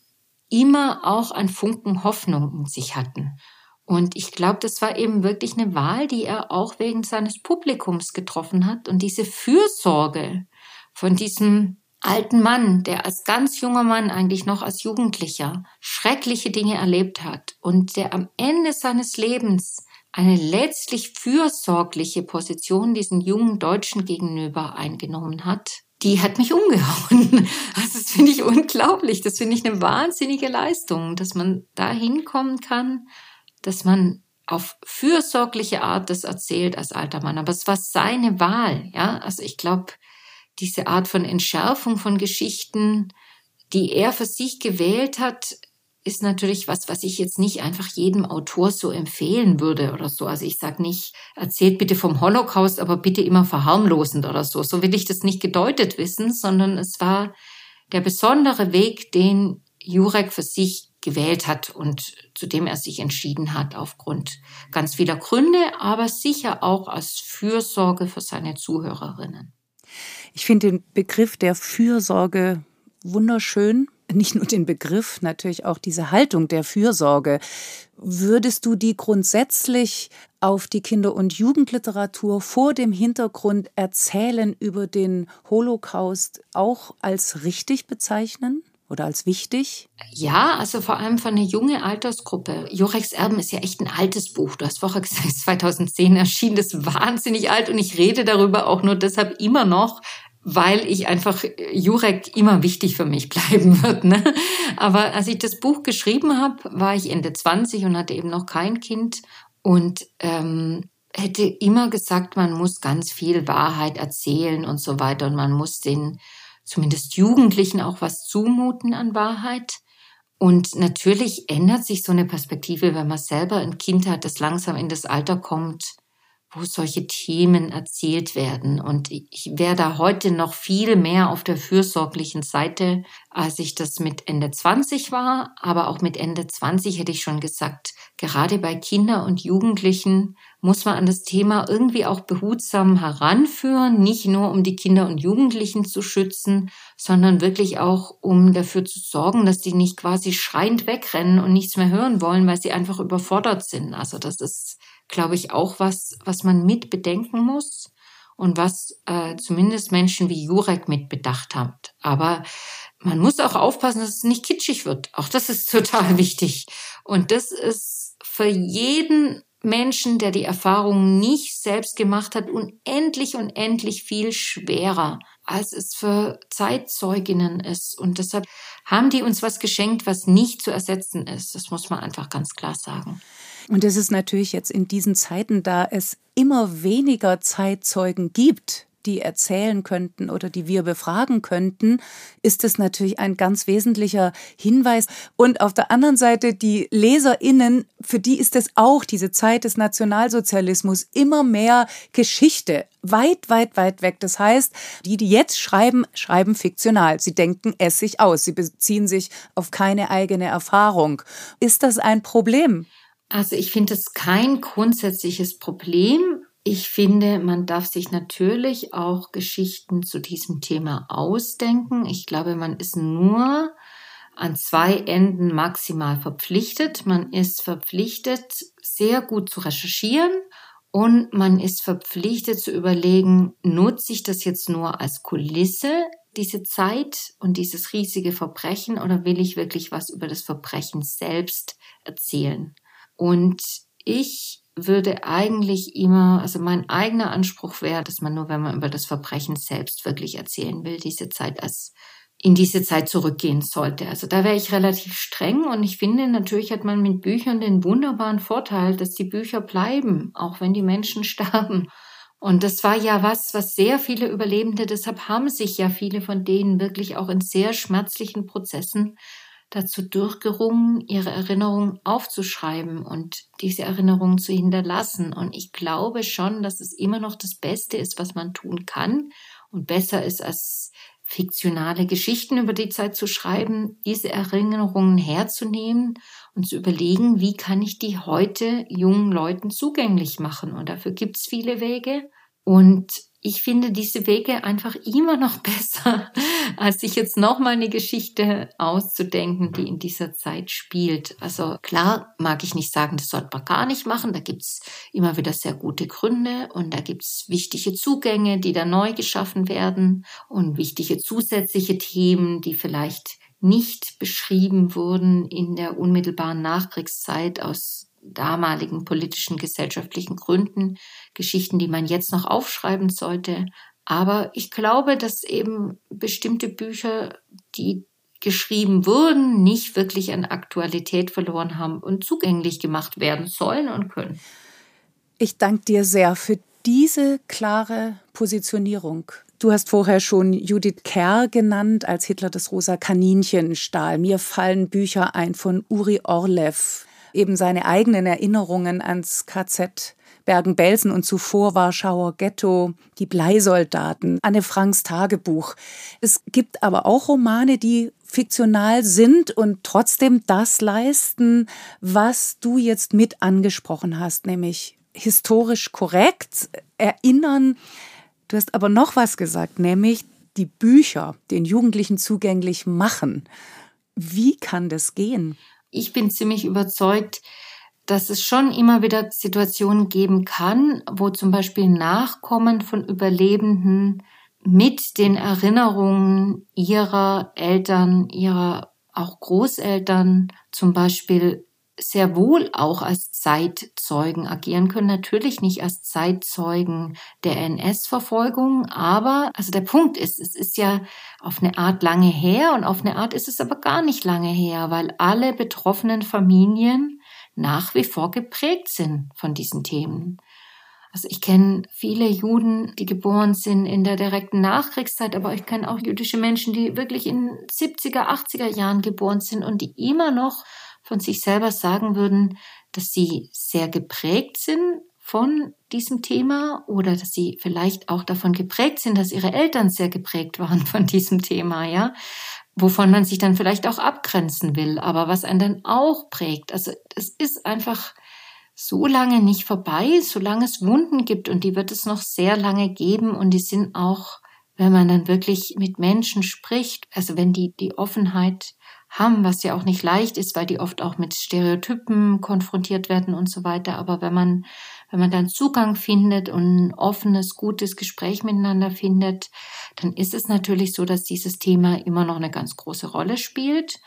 immer auch ein Funken Hoffnung in sich hatten. Und ich glaube, das war eben wirklich eine Wahl, die er auch wegen seines Publikums getroffen hat. Und diese Fürsorge von diesem alten Mann, der als ganz junger Mann eigentlich noch als Jugendlicher schreckliche Dinge erlebt hat und der am Ende seines Lebens eine letztlich fürsorgliche Position diesen jungen Deutschen gegenüber eingenommen hat, die hat mich umgehauen. Also das finde ich unglaublich. Das finde ich eine wahnsinnige Leistung, dass man da hinkommen kann, dass man auf fürsorgliche Art das erzählt als alter Mann. Aber es war seine Wahl, ja. Also ich glaube, diese Art von Entschärfung von Geschichten, die er für sich gewählt hat, ist natürlich was, was ich jetzt nicht einfach jedem Autor so empfehlen würde oder so. Also ich sage nicht, erzählt bitte vom Holocaust, aber bitte immer verharmlosend oder so. So will ich das nicht gedeutet wissen, sondern es war der besondere Weg, den Jurek für sich gewählt hat und zu dem er sich entschieden hat aufgrund ganz vieler Gründe, aber sicher auch als Fürsorge für seine Zuhörerinnen. Ich finde den Begriff der Fürsorge wunderschön nicht nur den Begriff, natürlich auch diese Haltung der Fürsorge. Würdest du die grundsätzlich auf die Kinder- und Jugendliteratur vor dem Hintergrund Erzählen über den Holocaust auch als richtig bezeichnen? Oder als wichtig? Ja, also vor allem von einer jungen Altersgruppe. Jorex Erben ist ja echt ein altes Buch. Du hast vorher gesagt, 2010 erschien das wahnsinnig alt und ich rede darüber auch nur deshalb immer noch, weil ich einfach Jurek immer wichtig für mich bleiben wird. Ne? Aber als ich das Buch geschrieben habe, war ich Ende 20 und hatte eben noch kein Kind und ähm, hätte immer gesagt, man muss ganz viel Wahrheit erzählen und so weiter und man muss den zumindest Jugendlichen auch was zumuten an Wahrheit. Und natürlich ändert sich so eine Perspektive, wenn man selber ein Kind hat, das langsam in das Alter kommt, wo solche Themen erzählt werden. Und ich wäre da heute noch viel mehr auf der fürsorglichen Seite, als ich das mit Ende 20 war. Aber auch mit Ende 20 hätte ich schon gesagt, gerade bei Kindern und Jugendlichen muss man an das Thema irgendwie auch behutsam heranführen, nicht nur um die Kinder und Jugendlichen zu schützen, sondern wirklich auch um dafür zu sorgen, dass die nicht quasi schreiend wegrennen und nichts mehr hören wollen, weil sie einfach überfordert sind. Also das ist glaube ich, auch was, was man mit bedenken muss und was äh, zumindest Menschen wie Jurek mit bedacht haben. Aber man muss auch aufpassen, dass es nicht kitschig wird. Auch das ist total wichtig. Und das ist für jeden Menschen, der die Erfahrung nicht selbst gemacht hat, unendlich, unendlich viel schwerer, als es für Zeitzeuginnen ist. Und deshalb haben die uns was geschenkt, was nicht zu ersetzen ist. Das muss man einfach ganz klar sagen. Und es ist natürlich jetzt in diesen Zeiten, da es immer weniger Zeitzeugen gibt, die erzählen könnten oder die wir befragen könnten, ist es natürlich ein ganz wesentlicher Hinweis. Und auf der anderen Seite die Leserinnen, für die ist es auch diese Zeit des Nationalsozialismus immer mehr Geschichte. Weit, weit, weit weg. Das heißt, die, die jetzt schreiben, schreiben fiktional. Sie denken es sich aus. Sie beziehen sich auf keine eigene Erfahrung. Ist das ein Problem? Also ich finde es kein grundsätzliches Problem. Ich finde, man darf sich natürlich auch Geschichten zu diesem Thema ausdenken. Ich glaube, man ist nur an zwei Enden maximal verpflichtet. Man ist verpflichtet, sehr gut zu recherchieren und man ist verpflichtet zu überlegen, nutze ich das jetzt nur als Kulisse, diese Zeit und dieses riesige Verbrechen, oder will ich wirklich was über das Verbrechen selbst erzählen? Und ich würde eigentlich immer, also mein eigener Anspruch wäre, dass man nur, wenn man über das Verbrechen selbst wirklich erzählen will, diese Zeit als in diese Zeit zurückgehen sollte. Also da wäre ich relativ streng und ich finde, natürlich hat man mit Büchern den wunderbaren Vorteil, dass die Bücher bleiben, auch wenn die Menschen sterben. Und das war ja was, was sehr viele Überlebende, deshalb haben sich ja viele von denen wirklich auch in sehr schmerzlichen Prozessen dazu durchgerungen, ihre Erinnerungen aufzuschreiben und diese Erinnerungen zu hinterlassen. Und ich glaube schon, dass es immer noch das Beste ist, was man tun kann und besser ist als fiktionale Geschichten über die Zeit zu schreiben, diese Erinnerungen herzunehmen und zu überlegen, wie kann ich die heute jungen Leuten zugänglich machen. Und dafür gibt es viele Wege. Und ich finde diese Wege einfach immer noch besser, als sich jetzt nochmal eine Geschichte auszudenken, die in dieser Zeit spielt. Also klar mag ich nicht sagen, das sollte man gar nicht machen. Da gibt's immer wieder sehr gute Gründe und da gibt's wichtige Zugänge, die da neu geschaffen werden und wichtige zusätzliche Themen, die vielleicht nicht beschrieben wurden in der unmittelbaren Nachkriegszeit aus damaligen politischen, gesellschaftlichen Gründen, Geschichten, die man jetzt noch aufschreiben sollte. Aber ich glaube, dass eben bestimmte Bücher, die geschrieben wurden, nicht wirklich an Aktualität verloren haben und zugänglich gemacht werden sollen und können. Ich danke dir sehr für diese klare Positionierung. Du hast vorher schon Judith Kerr genannt, als Hitler das rosa Kaninchen stahl. Mir fallen Bücher ein von Uri Orlev, eben seine eigenen Erinnerungen ans KZ Bergen-Belsen und zuvor Warschauer Ghetto, die Bleisoldaten, Anne Franks Tagebuch. Es gibt aber auch Romane, die fiktional sind und trotzdem das leisten, was du jetzt mit angesprochen hast, nämlich historisch korrekt erinnern. Du hast aber noch was gesagt, nämlich die Bücher den Jugendlichen zugänglich machen. Wie kann das gehen? Ich bin ziemlich überzeugt, dass es schon immer wieder Situationen geben kann, wo zum Beispiel Nachkommen von Überlebenden mit den Erinnerungen ihrer Eltern, ihrer auch Großeltern zum Beispiel sehr wohl auch als Zeitzeugen agieren können. Natürlich nicht als Zeitzeugen der NS-Verfolgung, aber also der Punkt ist, es ist ja auf eine Art lange her und auf eine Art ist es aber gar nicht lange her, weil alle betroffenen Familien nach wie vor geprägt sind von diesen Themen. Also ich kenne viele Juden, die geboren sind in der direkten Nachkriegszeit, aber ich kenne auch jüdische Menschen, die wirklich in 70er, 80er Jahren geboren sind und die immer noch von sich selber sagen würden, dass sie sehr geprägt sind von diesem Thema oder dass sie vielleicht auch davon geprägt sind, dass ihre Eltern sehr geprägt waren von diesem Thema, ja, wovon man sich dann vielleicht auch abgrenzen will, aber was einen dann auch prägt. Also es ist einfach so lange nicht vorbei, solange es Wunden gibt und die wird es noch sehr lange geben und die sind auch, wenn man dann wirklich mit Menschen spricht, also wenn die die Offenheit haben, was ja auch nicht leicht ist, weil die oft auch mit Stereotypen konfrontiert werden und so weiter. Aber wenn man, wenn man dann Zugang findet und ein offenes, gutes Gespräch miteinander findet, dann ist es natürlich so, dass dieses Thema immer noch eine ganz große Rolle spielt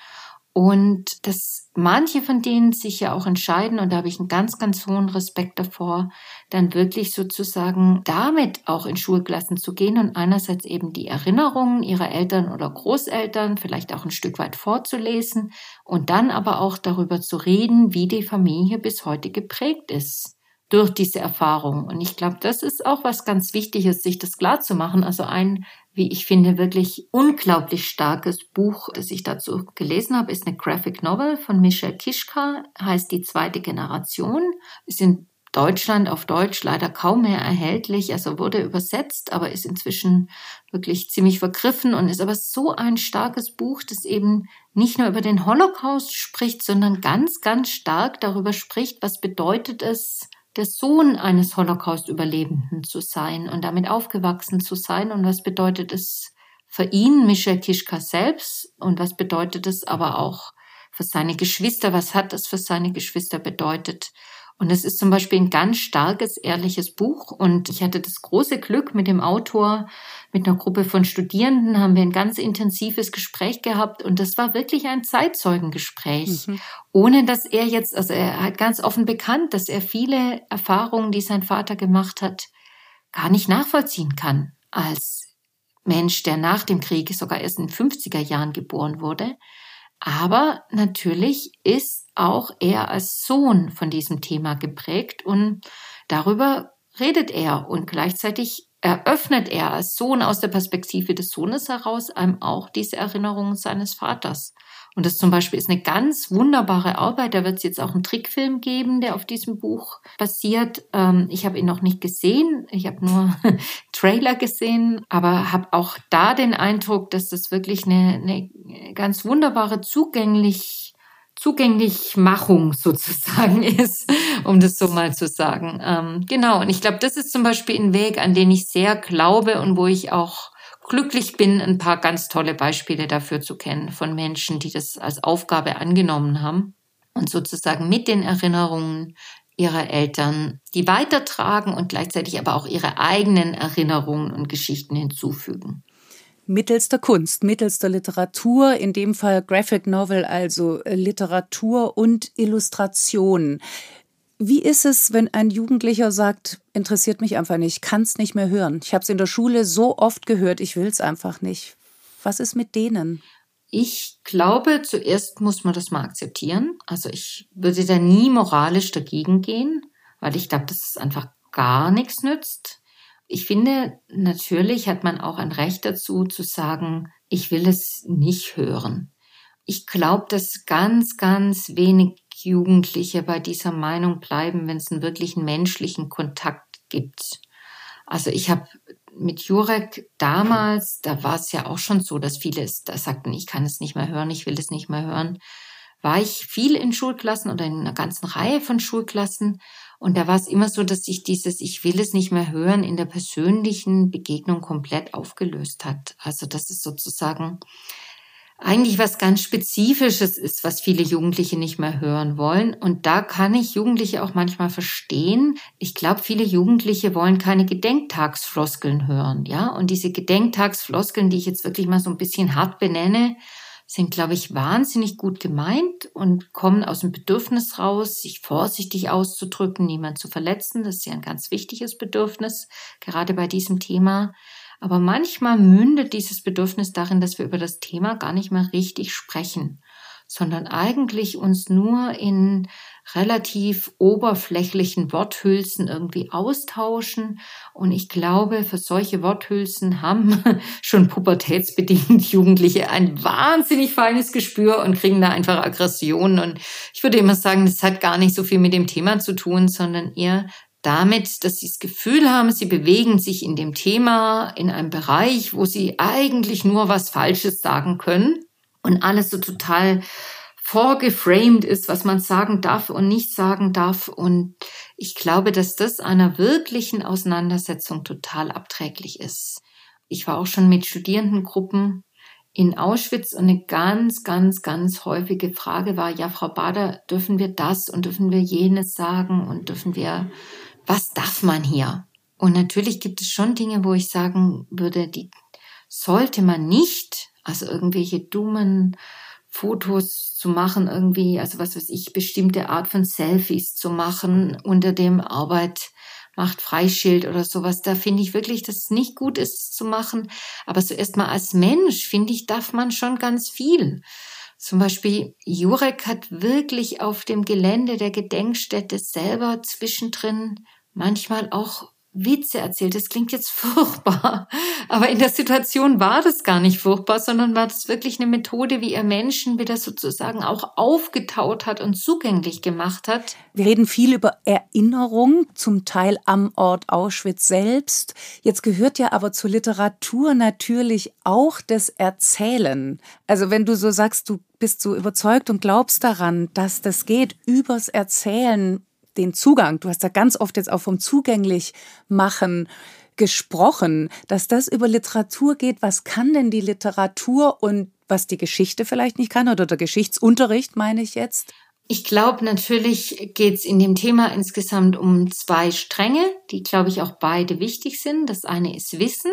und dass manche von denen sich ja auch entscheiden, und da habe ich einen ganz, ganz hohen Respekt davor, dann wirklich sozusagen damit auch in Schulklassen zu gehen und einerseits eben die Erinnerungen ihrer Eltern oder Großeltern vielleicht auch ein Stück weit vorzulesen und dann aber auch darüber zu reden, wie die Familie bis heute geprägt ist durch diese Erfahrung. Und ich glaube, das ist auch was ganz Wichtiges, sich das klar zu machen. Also ein, wie ich finde, wirklich unglaublich starkes Buch, das ich dazu gelesen habe, ist eine Graphic Novel von Michel Kischka, heißt Die zweite Generation. Ist in Deutschland auf Deutsch leider kaum mehr erhältlich, also wurde übersetzt, aber ist inzwischen wirklich ziemlich vergriffen und ist aber so ein starkes Buch, das eben nicht nur über den Holocaust spricht, sondern ganz, ganz stark darüber spricht, was bedeutet es, der Sohn eines Holocaust-Überlebenden zu sein und damit aufgewachsen zu sein. Und was bedeutet es für ihn, Michel Kischka selbst? Und was bedeutet es aber auch für seine Geschwister? Was hat es für seine Geschwister bedeutet? Und es ist zum Beispiel ein ganz starkes, ehrliches Buch. Und ich hatte das große Glück mit dem Autor, mit einer Gruppe von Studierenden haben wir ein ganz intensives Gespräch gehabt. Und das war wirklich ein Zeitzeugengespräch. Mhm. Ohne dass er jetzt, also er hat ganz offen bekannt, dass er viele Erfahrungen, die sein Vater gemacht hat, gar nicht nachvollziehen kann als Mensch, der nach dem Krieg sogar erst in 50er Jahren geboren wurde. Aber natürlich ist auch er als Sohn von diesem Thema geprägt und darüber redet er und gleichzeitig eröffnet er als Sohn aus der Perspektive des Sohnes heraus einem auch diese Erinnerungen seines Vaters. Und das zum Beispiel ist eine ganz wunderbare Arbeit. Da wird es jetzt auch einen Trickfilm geben, der auf diesem Buch basiert. Ähm, ich habe ihn noch nicht gesehen. Ich habe nur Trailer gesehen, aber habe auch da den Eindruck, dass das wirklich eine, eine ganz wunderbare zugänglich Zugänglichmachung sozusagen ist, um das so mal zu sagen. Ähm, genau, und ich glaube, das ist zum Beispiel ein Weg, an den ich sehr glaube und wo ich auch glücklich bin, ein paar ganz tolle Beispiele dafür zu kennen von Menschen, die das als Aufgabe angenommen haben und sozusagen mit den Erinnerungen ihrer Eltern die weitertragen und gleichzeitig aber auch ihre eigenen Erinnerungen und Geschichten hinzufügen. Mittels der Kunst, mittels der Literatur, in dem Fall Graphic Novel, also Literatur und Illustration. Wie ist es, wenn ein Jugendlicher sagt, interessiert mich einfach nicht, kann es nicht mehr hören? Ich habe es in der Schule so oft gehört, ich will es einfach nicht. Was ist mit denen? Ich glaube, zuerst muss man das mal akzeptieren. Also ich würde da nie moralisch dagegen gehen, weil ich glaube, dass es einfach gar nichts nützt. Ich finde, natürlich hat man auch ein Recht dazu zu sagen, ich will es nicht hören. Ich glaube, dass ganz, ganz wenig Jugendliche bei dieser Meinung bleiben, wenn es einen wirklichen menschlichen Kontakt gibt. Also ich habe mit Jurek damals, da war es ja auch schon so, dass viele da sagten, ich kann es nicht mehr hören, ich will es nicht mehr hören, war ich viel in Schulklassen oder in einer ganzen Reihe von Schulklassen. Und da war es immer so, dass sich dieses Ich will es nicht mehr hören in der persönlichen Begegnung komplett aufgelöst hat. Also das ist sozusagen eigentlich was ganz Spezifisches ist, was viele Jugendliche nicht mehr hören wollen. Und da kann ich Jugendliche auch manchmal verstehen. Ich glaube, viele Jugendliche wollen keine Gedenktagsfloskeln hören, ja. Und diese Gedenktagsfloskeln, die ich jetzt wirklich mal so ein bisschen hart benenne, sind, glaube ich, wahnsinnig gut gemeint und kommen aus dem Bedürfnis raus, sich vorsichtig auszudrücken, niemand zu verletzen. Das ist ja ein ganz wichtiges Bedürfnis, gerade bei diesem Thema. Aber manchmal mündet dieses Bedürfnis darin, dass wir über das Thema gar nicht mehr richtig sprechen, sondern eigentlich uns nur in relativ oberflächlichen Worthülsen irgendwie austauschen. Und ich glaube, für solche Worthülsen haben schon pubertätsbedingt Jugendliche ein wahnsinnig feines Gespür und kriegen da einfach Aggressionen. Und ich würde immer sagen, das hat gar nicht so viel mit dem Thema zu tun, sondern eher damit, dass sie das Gefühl haben, sie bewegen sich in dem Thema, in einem Bereich, wo sie eigentlich nur was Falsches sagen können und alles so total vorgeframed ist, was man sagen darf und nicht sagen darf. Und ich glaube, dass das einer wirklichen Auseinandersetzung total abträglich ist. Ich war auch schon mit Studierendengruppen in Auschwitz und eine ganz, ganz, ganz häufige Frage war, ja, Frau Bader, dürfen wir das und dürfen wir jenes sagen und dürfen wir was darf man hier? Und natürlich gibt es schon Dinge, wo ich sagen würde, die sollte man nicht, also irgendwelche dummen Fotos zu machen, irgendwie, also was weiß ich, bestimmte Art von Selfies zu machen unter dem Arbeit macht Freischild oder sowas. Da finde ich wirklich, dass es nicht gut ist zu machen. Aber so erstmal als Mensch, finde ich, darf man schon ganz viel. Zum Beispiel Jurek hat wirklich auf dem Gelände der Gedenkstätte selber zwischendrin manchmal auch Witze erzählt. Das klingt jetzt furchtbar, aber in der Situation war das gar nicht furchtbar, sondern war das wirklich eine Methode, wie er Menschen wieder sozusagen auch aufgetaut hat und zugänglich gemacht hat. Wir reden viel über Erinnerung, zum Teil am Ort Auschwitz selbst. Jetzt gehört ja aber zur Literatur natürlich auch das Erzählen. Also wenn du so sagst, du bist so überzeugt und glaubst daran, dass das geht übers Erzählen, den Zugang, du hast da ganz oft jetzt auch vom zugänglich machen gesprochen, dass das über Literatur geht. Was kann denn die Literatur und was die Geschichte vielleicht nicht kann oder der Geschichtsunterricht meine ich jetzt? Ich glaube, natürlich geht es in dem Thema insgesamt um zwei Stränge, die, glaube ich, auch beide wichtig sind. Das eine ist Wissen.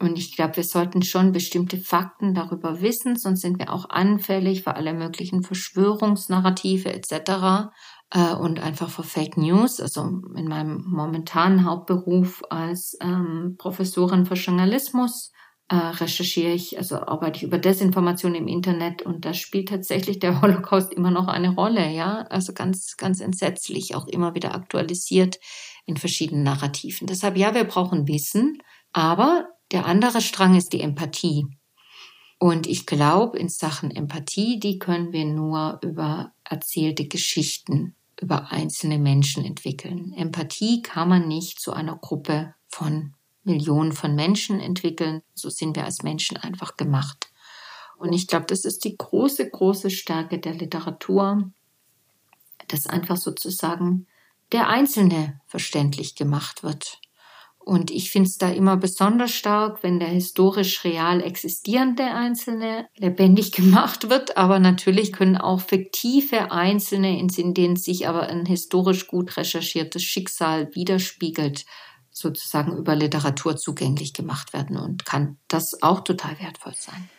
Und ich glaube, wir sollten schon bestimmte Fakten darüber wissen, sonst sind wir auch anfällig für alle möglichen Verschwörungsnarrative etc äh, und einfach für Fake News. Also in meinem momentanen Hauptberuf als ähm, Professorin für Journalismus äh, recherchiere ich, also arbeite ich über Desinformation im Internet und da spielt tatsächlich der Holocaust immer noch eine Rolle, ja. Also ganz, ganz entsetzlich, auch immer wieder aktualisiert in verschiedenen Narrativen. Deshalb, ja, wir brauchen Wissen, aber der andere Strang ist die Empathie. Und ich glaube, in Sachen Empathie, die können wir nur über erzählte Geschichten über einzelne Menschen entwickeln. Empathie kann man nicht zu einer Gruppe von Millionen von Menschen entwickeln. So sind wir als Menschen einfach gemacht. Und ich glaube, das ist die große, große Stärke der Literatur, dass einfach sozusagen der Einzelne verständlich gemacht wird. Und ich finde es da immer besonders stark, wenn der historisch real existierende Einzelne lebendig gemacht wird. Aber natürlich können auch fiktive Einzelne, in denen sich aber ein historisch gut recherchiertes Schicksal widerspiegelt, sozusagen über Literatur zugänglich gemacht werden und kann das auch total wertvoll sein.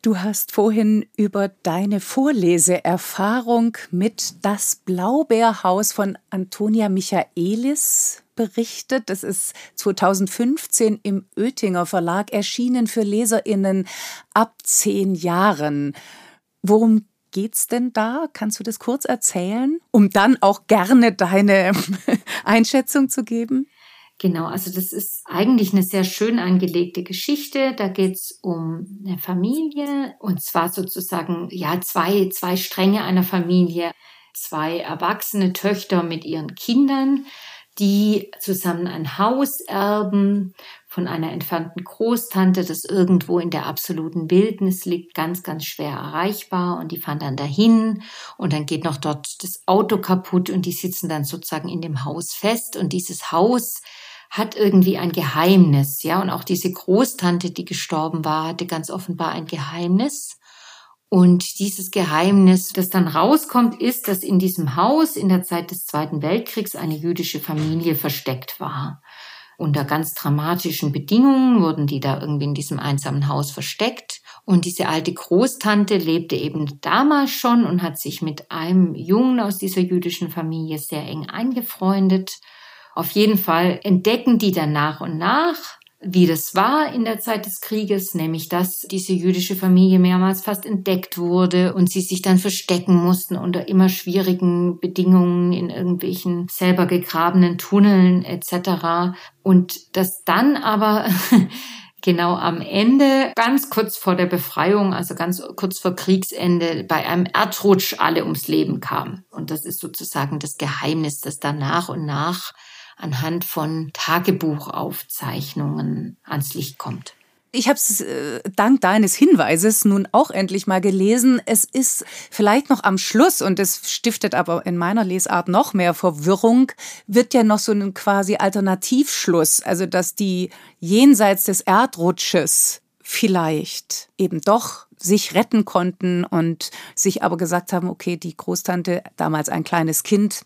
Du hast vorhin über deine Vorleseerfahrung mit Das Blaubeerhaus von Antonia Michaelis berichtet. Das ist 2015 im Oettinger Verlag erschienen für Leserinnen ab zehn Jahren. Worum geht's denn da? Kannst du das kurz erzählen, um dann auch gerne deine Einschätzung zu geben? Genau, also das ist eigentlich eine sehr schön angelegte Geschichte. Da geht's um eine Familie und zwar sozusagen ja zwei, zwei Stränge einer Familie, zwei erwachsene Töchter mit ihren Kindern, die zusammen ein Haus erben von einer entfernten Großtante, das irgendwo in der absoluten Wildnis liegt, ganz, ganz schwer erreichbar. Und die fahren dann dahin und dann geht noch dort das Auto kaputt und die sitzen dann sozusagen in dem Haus fest. Und dieses Haus hat irgendwie ein Geheimnis, ja. Und auch diese Großtante, die gestorben war, hatte ganz offenbar ein Geheimnis. Und dieses Geheimnis, das dann rauskommt, ist, dass in diesem Haus in der Zeit des Zweiten Weltkriegs eine jüdische Familie versteckt war. Unter ganz dramatischen Bedingungen wurden die da irgendwie in diesem einsamen Haus versteckt. Und diese alte Großtante lebte eben damals schon und hat sich mit einem Jungen aus dieser jüdischen Familie sehr eng eingefreundet. Auf jeden Fall entdecken die dann nach und nach, wie das war in der Zeit des Krieges, nämlich dass diese jüdische Familie mehrmals fast entdeckt wurde und sie sich dann verstecken mussten unter immer schwierigen Bedingungen in irgendwelchen selber gegrabenen Tunneln etc. Und dass dann aber genau am Ende, ganz kurz vor der Befreiung, also ganz kurz vor Kriegsende, bei einem Erdrutsch alle ums Leben kamen. Und das ist sozusagen das Geheimnis, das dann nach und nach anhand von Tagebuchaufzeichnungen ans Licht kommt. Ich habe es äh, dank deines Hinweises nun auch endlich mal gelesen. Es ist vielleicht noch am Schluss, und es stiftet aber in meiner Lesart noch mehr Verwirrung, wird ja noch so ein quasi Alternativschluss, also dass die jenseits des Erdrutsches vielleicht eben doch sich retten konnten und sich aber gesagt haben, okay, die Großtante, damals ein kleines Kind,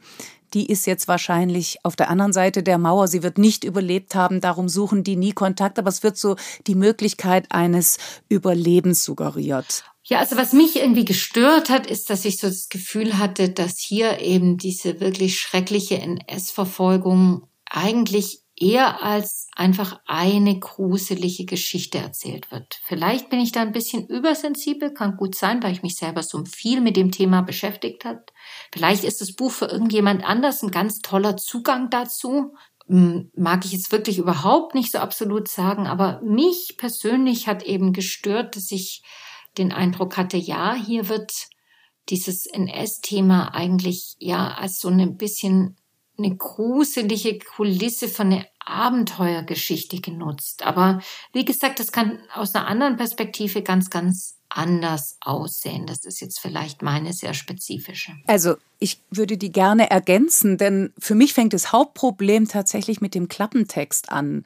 die ist jetzt wahrscheinlich auf der anderen Seite der Mauer. Sie wird nicht überlebt haben, darum suchen die nie Kontakt, aber es wird so die Möglichkeit eines Überlebens suggeriert. Ja, also was mich irgendwie gestört hat, ist, dass ich so das Gefühl hatte, dass hier eben diese wirklich schreckliche NS-Verfolgung eigentlich eher als einfach eine gruselige Geschichte erzählt wird. Vielleicht bin ich da ein bisschen übersensibel, kann gut sein, weil ich mich selber so viel mit dem Thema beschäftigt habe. Vielleicht ist das Buch für irgendjemand anders ein ganz toller Zugang dazu. Hm, mag ich jetzt wirklich überhaupt nicht so absolut sagen, aber mich persönlich hat eben gestört, dass ich den Eindruck hatte, ja, hier wird dieses NS-Thema eigentlich ja als so ein bisschen eine gruselige Kulisse von einer Abenteuergeschichte genutzt. Aber wie gesagt, das kann aus einer anderen Perspektive ganz, ganz anders aussehen. Das ist jetzt vielleicht meine sehr spezifische. Also ich würde die gerne ergänzen, denn für mich fängt das Hauptproblem tatsächlich mit dem Klappentext an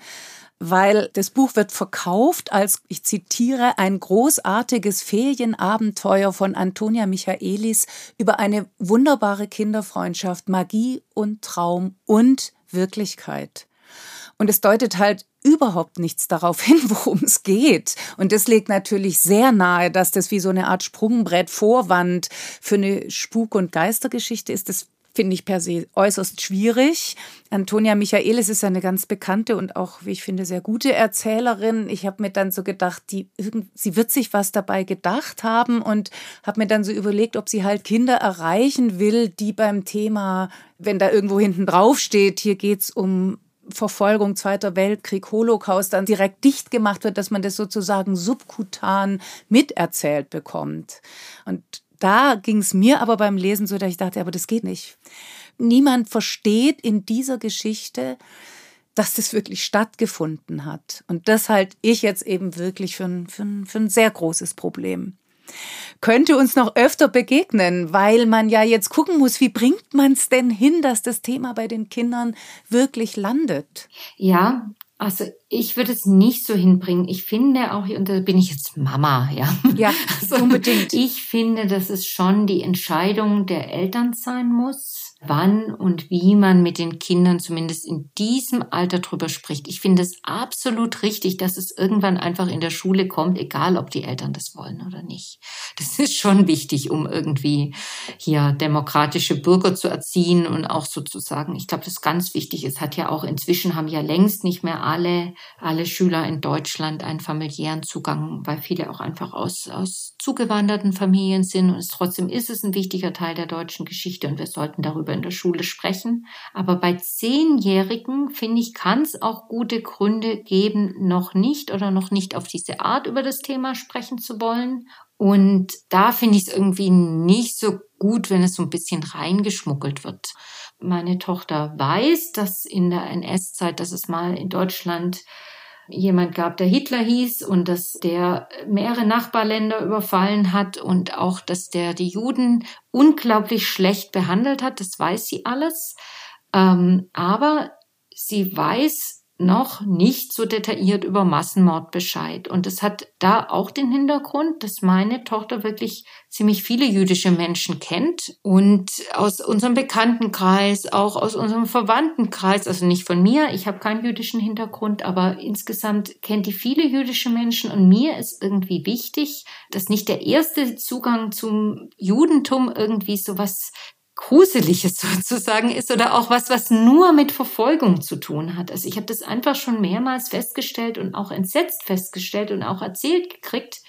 weil das Buch wird verkauft als, ich zitiere, ein großartiges Ferienabenteuer von Antonia Michaelis über eine wunderbare Kinderfreundschaft, Magie und Traum und Wirklichkeit. Und es deutet halt überhaupt nichts darauf hin, worum es geht. Und das legt natürlich sehr nahe, dass das wie so eine Art Sprungbrett, Vorwand für eine Spuk- und Geistergeschichte ist. Das finde ich per se äußerst schwierig. Antonia Michaelis ist eine ganz bekannte und auch, wie ich finde, sehr gute Erzählerin. Ich habe mir dann so gedacht, die, sie wird sich was dabei gedacht haben und habe mir dann so überlegt, ob sie halt Kinder erreichen will, die beim Thema, wenn da irgendwo hinten drauf steht, hier geht es um Verfolgung, Zweiter Weltkrieg, Holocaust dann direkt dicht gemacht wird, dass man das sozusagen subkutan miterzählt bekommt. Und da ging es mir aber beim Lesen so, dass ich dachte, aber das geht nicht. Niemand versteht in dieser Geschichte, dass das wirklich stattgefunden hat. Und das halte ich jetzt eben wirklich für ein, für ein, für ein sehr großes Problem könnte uns noch öfter begegnen, weil man ja jetzt gucken muss, wie bringt man es denn hin, dass das Thema bei den Kindern wirklich landet? Ja, also ich würde es nicht so hinbringen. Ich finde auch, und da bin ich jetzt Mama, ja. Ja, also unbedingt. Ich finde, dass es schon die Entscheidung der Eltern sein muss wann und wie man mit den Kindern zumindest in diesem Alter drüber spricht. Ich finde es absolut richtig, dass es irgendwann einfach in der Schule kommt, egal ob die Eltern das wollen oder nicht. Das ist schon wichtig, um irgendwie hier demokratische Bürger zu erziehen und auch sozusagen, ich glaube, das ist ganz wichtig. Es hat ja auch inzwischen haben ja längst nicht mehr alle, alle Schüler in Deutschland einen familiären Zugang, weil viele auch einfach aus, aus zugewanderten Familien sind und es, trotzdem ist es ein wichtiger Teil der deutschen Geschichte und wir sollten darüber in der Schule sprechen. Aber bei Zehnjährigen, finde ich, kann es auch gute Gründe geben, noch nicht oder noch nicht auf diese Art über das Thema sprechen zu wollen. Und da finde ich es irgendwie nicht so gut, wenn es so ein bisschen reingeschmuggelt wird. Meine Tochter weiß, dass in der NS-Zeit, dass es mal in Deutschland jemand gab, der Hitler hieß und dass der mehrere Nachbarländer überfallen hat und auch, dass der die Juden unglaublich schlecht behandelt hat. Das weiß sie alles. Ähm, aber sie weiß noch nicht so detailliert über Massenmord Bescheid. Und es hat da auch den Hintergrund, dass meine Tochter wirklich ziemlich viele jüdische Menschen kennt und aus unserem Bekanntenkreis, auch aus unserem Verwandtenkreis, also nicht von mir, ich habe keinen jüdischen Hintergrund, aber insgesamt kennt die viele jüdische Menschen und mir ist irgendwie wichtig, dass nicht der erste Zugang zum Judentum irgendwie sowas Gruseliges sozusagen ist oder auch was, was nur mit Verfolgung zu tun hat. Also ich habe das einfach schon mehrmals festgestellt und auch entsetzt festgestellt und auch erzählt gekriegt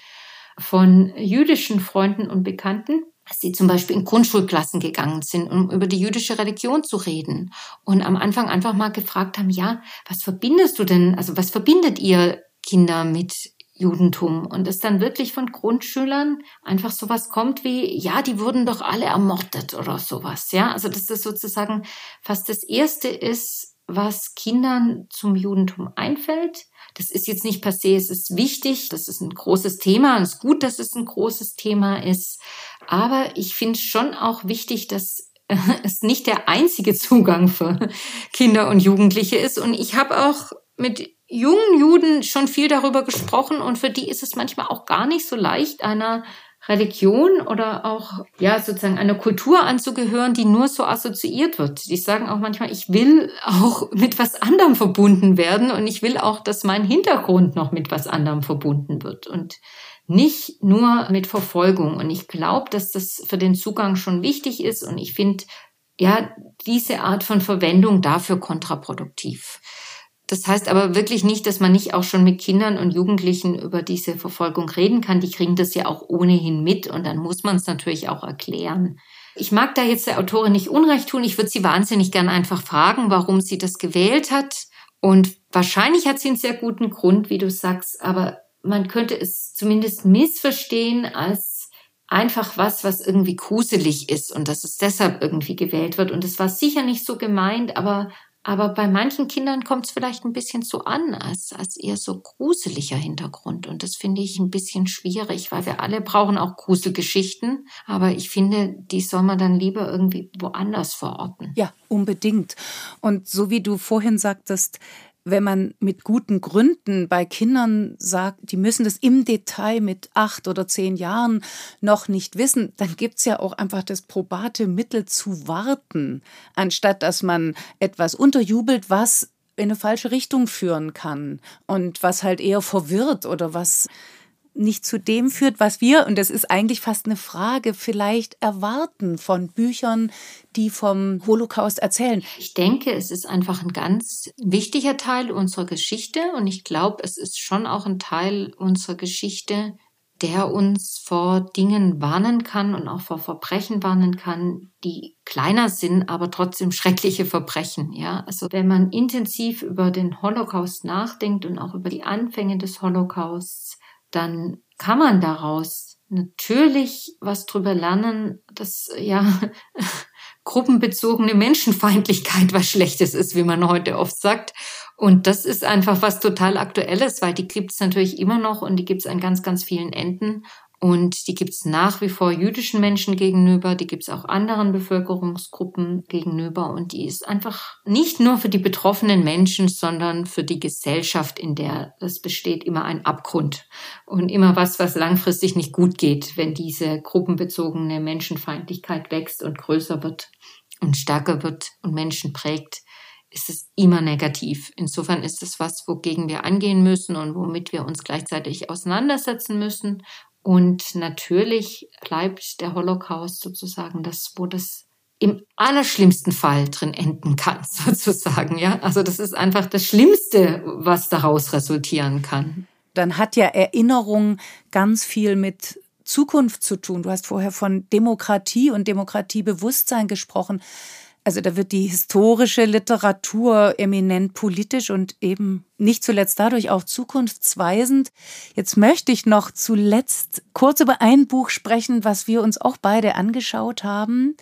von jüdischen Freunden und Bekannten, dass sie zum Beispiel in Grundschulklassen gegangen sind, um über die jüdische Religion zu reden und am Anfang einfach mal gefragt haben, ja, was verbindest du denn, also was verbindet ihr Kinder mit Judentum und es dann wirklich von Grundschülern einfach sowas kommt wie, ja, die wurden doch alle ermordet oder sowas, ja. Also, dass das sozusagen fast das erste ist, was Kindern zum Judentum einfällt. Das ist jetzt nicht per se, es ist wichtig, das ist ein großes Thema und es ist gut, dass es ein großes Thema ist. Aber ich finde schon auch wichtig, dass es nicht der einzige Zugang für Kinder und Jugendliche ist. Und ich habe auch mit jungen Juden schon viel darüber gesprochen und für die ist es manchmal auch gar nicht so leicht, einer Religion oder auch, ja, sozusagen einer Kultur anzugehören, die nur so assoziiert wird. Die sagen auch manchmal, ich will auch mit was anderem verbunden werden und ich will auch, dass mein Hintergrund noch mit was anderem verbunden wird und nicht nur mit Verfolgung. Und ich glaube, dass das für den Zugang schon wichtig ist und ich finde, ja, diese Art von Verwendung dafür kontraproduktiv. Das heißt aber wirklich nicht, dass man nicht auch schon mit Kindern und Jugendlichen über diese Verfolgung reden kann. Die kriegen das ja auch ohnehin mit und dann muss man es natürlich auch erklären. Ich mag da jetzt der Autorin nicht Unrecht tun. Ich würde sie wahnsinnig gern einfach fragen, warum sie das gewählt hat. Und wahrscheinlich hat sie einen sehr guten Grund, wie du sagst, aber man könnte es zumindest missverstehen als einfach was, was irgendwie gruselig ist und dass es deshalb irgendwie gewählt wird. Und es war sicher nicht so gemeint, aber aber bei manchen Kindern kommt es vielleicht ein bisschen so an, als eher so gruseliger Hintergrund. Und das finde ich ein bisschen schwierig, weil wir alle brauchen auch Gruselgeschichten. Aber ich finde, die soll man dann lieber irgendwie woanders verorten. Ja, unbedingt. Und so wie du vorhin sagtest, wenn man mit guten Gründen bei Kindern sagt, die müssen das im Detail mit acht oder zehn Jahren noch nicht wissen, dann gibt's ja auch einfach das probate Mittel zu warten, anstatt dass man etwas unterjubelt, was in eine falsche Richtung führen kann und was halt eher verwirrt oder was nicht zu dem führt, was wir, und das ist eigentlich fast eine Frage, vielleicht erwarten von Büchern, die vom Holocaust erzählen. Ich denke, es ist einfach ein ganz wichtiger Teil unserer Geschichte und ich glaube, es ist schon auch ein Teil unserer Geschichte, der uns vor Dingen warnen kann und auch vor Verbrechen warnen kann, die kleiner sind, aber trotzdem schreckliche Verbrechen. Ja, also wenn man intensiv über den Holocaust nachdenkt und auch über die Anfänge des Holocausts, dann kann man daraus natürlich was drüber lernen, dass ja gruppenbezogene Menschenfeindlichkeit was Schlechtes ist, wie man heute oft sagt. Und das ist einfach was total Aktuelles, weil die gibt's natürlich immer noch und die gibt's an ganz, ganz vielen Enden. Und die gibt's nach wie vor jüdischen Menschen gegenüber, die gibt's auch anderen Bevölkerungsgruppen gegenüber. Und die ist einfach nicht nur für die betroffenen Menschen, sondern für die Gesellschaft, in der das besteht, immer ein Abgrund. Und immer was, was langfristig nicht gut geht, wenn diese gruppenbezogene Menschenfeindlichkeit wächst und größer wird und stärker wird und Menschen prägt ist es immer negativ. Insofern ist es was, wogegen wir angehen müssen und womit wir uns gleichzeitig auseinandersetzen müssen und natürlich bleibt der Holocaust sozusagen das, wo das im allerschlimmsten Fall drin enden kann, sozusagen, ja. Also das ist einfach das Schlimmste, was daraus resultieren kann. Dann hat ja Erinnerung ganz viel mit Zukunft zu tun. Du hast vorher von Demokratie und Demokratiebewusstsein gesprochen. Also da wird die historische Literatur eminent politisch und eben nicht zuletzt dadurch auch zukunftsweisend. Jetzt möchte ich noch zuletzt kurz über ein Buch sprechen, was wir uns auch beide angeschaut haben,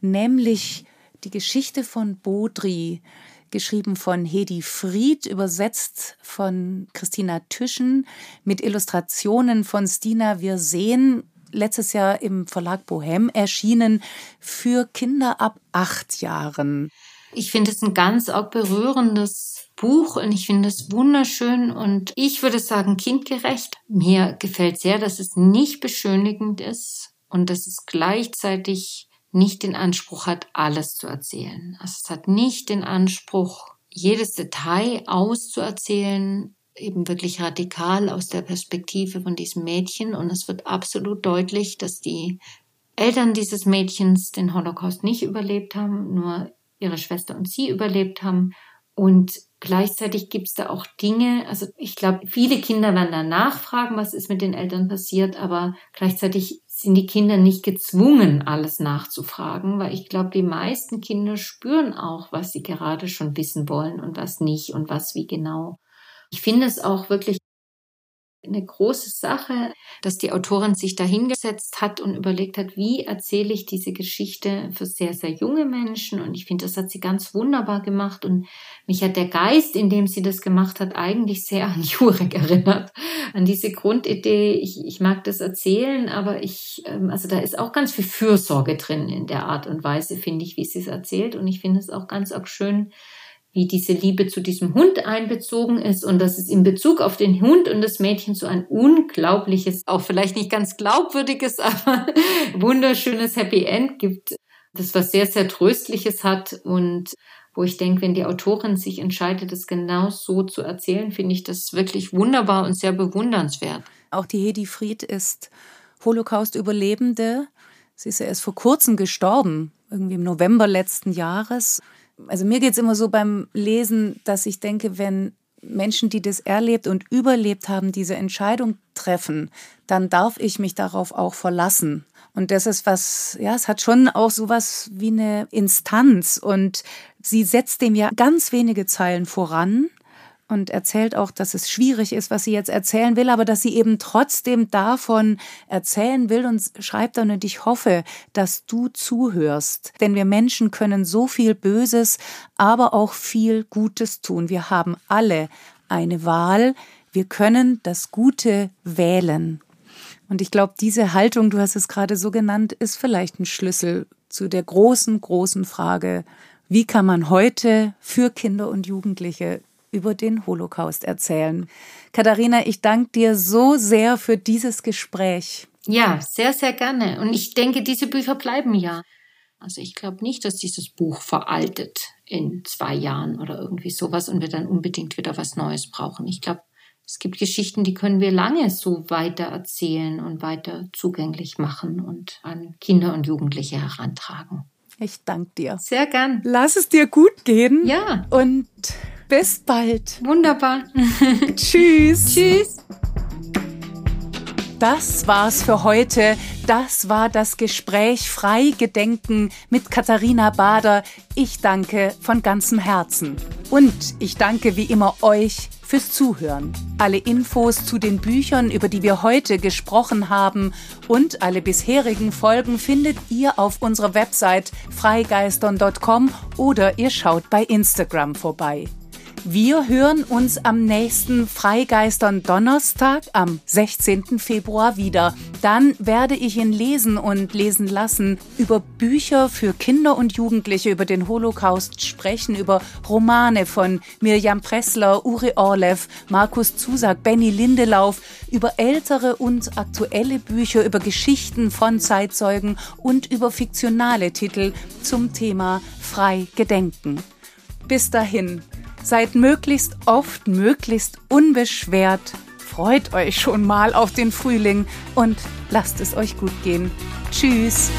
nämlich die Geschichte von Bodri, geschrieben von Hedi Fried, übersetzt von Christina Tüschen, mit Illustrationen von Stina Wirseen letztes Jahr im Verlag Bohem erschienen für Kinder ab acht Jahren. Ich finde es ein ganz auch berührendes Buch und ich finde es wunderschön und ich würde sagen kindgerecht. Mir gefällt sehr, dass es nicht beschönigend ist und dass es gleichzeitig nicht den Anspruch hat, alles zu erzählen. Also es hat nicht den Anspruch, jedes Detail auszuerzählen eben wirklich radikal aus der Perspektive von diesem Mädchen und es wird absolut deutlich, dass die Eltern dieses Mädchens den Holocaust nicht überlebt haben, nur ihre Schwester und sie überlebt haben. Und gleichzeitig gibt es da auch Dinge, also ich glaube, viele Kinder werden da nachfragen, was ist mit den Eltern passiert, aber gleichzeitig sind die Kinder nicht gezwungen, alles nachzufragen, weil ich glaube, die meisten Kinder spüren auch, was sie gerade schon wissen wollen und was nicht und was wie genau. Ich finde es auch wirklich eine große Sache, dass die Autorin sich da hingesetzt hat und überlegt hat, wie erzähle ich diese Geschichte für sehr, sehr junge Menschen. Und ich finde, das hat sie ganz wunderbar gemacht. Und mich hat der Geist, in dem sie das gemacht hat, eigentlich sehr an Jurek erinnert. An diese Grundidee, ich, ich mag das erzählen, aber ich, ähm, also da ist auch ganz viel Fürsorge drin in der Art und Weise, finde ich, wie sie es erzählt. Und ich finde es auch ganz auch schön, wie diese Liebe zu diesem Hund einbezogen ist und dass es in Bezug auf den Hund und das Mädchen so ein unglaubliches, auch vielleicht nicht ganz glaubwürdiges, aber wunderschönes Happy End gibt, das was sehr, sehr Tröstliches hat und wo ich denke, wenn die Autorin sich entscheidet, das genau so zu erzählen, finde ich das wirklich wunderbar und sehr bewundernswert. Auch die Hedi Fried ist Holocaust-Überlebende. Sie ist ja erst vor kurzem gestorben, irgendwie im November letzten Jahres also mir geht es immer so beim Lesen, dass ich denke, wenn Menschen, die das erlebt und überlebt haben, diese Entscheidung treffen, dann darf ich mich darauf auch verlassen. Und das ist was, ja, es hat schon auch sowas wie eine Instanz und sie setzt dem ja ganz wenige Zeilen voran und erzählt auch, dass es schwierig ist, was sie jetzt erzählen will, aber dass sie eben trotzdem davon erzählen will und schreibt dann, und ich hoffe, dass du zuhörst. Denn wir Menschen können so viel Böses, aber auch viel Gutes tun. Wir haben alle eine Wahl. Wir können das Gute wählen. Und ich glaube, diese Haltung, du hast es gerade so genannt, ist vielleicht ein Schlüssel zu der großen, großen Frage, wie kann man heute für Kinder und Jugendliche über den Holocaust erzählen. Katharina, ich danke dir so sehr für dieses Gespräch. Ja, sehr, sehr gerne. Und ich denke, diese Bücher bleiben ja. Also ich glaube nicht, dass dieses Buch veraltet in zwei Jahren oder irgendwie sowas und wir dann unbedingt wieder was Neues brauchen. Ich glaube, es gibt Geschichten, die können wir lange so weiter erzählen und weiter zugänglich machen und an Kinder und Jugendliche herantragen. Ich danke dir. Sehr gern. Lass es dir gut gehen. Ja. Und bis bald. Wunderbar. Tschüss. Tschüss. das war's für heute. Das war das Gespräch Freigedenken mit Katharina Bader. Ich danke von ganzem Herzen. Und ich danke wie immer euch fürs Zuhören. Alle Infos zu den Büchern, über die wir heute gesprochen haben und alle bisherigen Folgen findet ihr auf unserer Website freigeistern.com oder ihr schaut bei Instagram vorbei. Wir hören uns am nächsten Freigeistern Donnerstag am 16. Februar wieder. Dann werde ich ihn lesen und lesen lassen über Bücher für Kinder und Jugendliche über den Holocaust sprechen, über Romane von Mirjam Pressler, Uri Orlev, Markus Zusak, Benny Lindelauf, über ältere und aktuelle Bücher, über Geschichten von Zeitzeugen und über fiktionale Titel zum Thema Frei Gedenken. Bis dahin, Seid möglichst oft, möglichst unbeschwert. Freut euch schon mal auf den Frühling und lasst es euch gut gehen. Tschüss.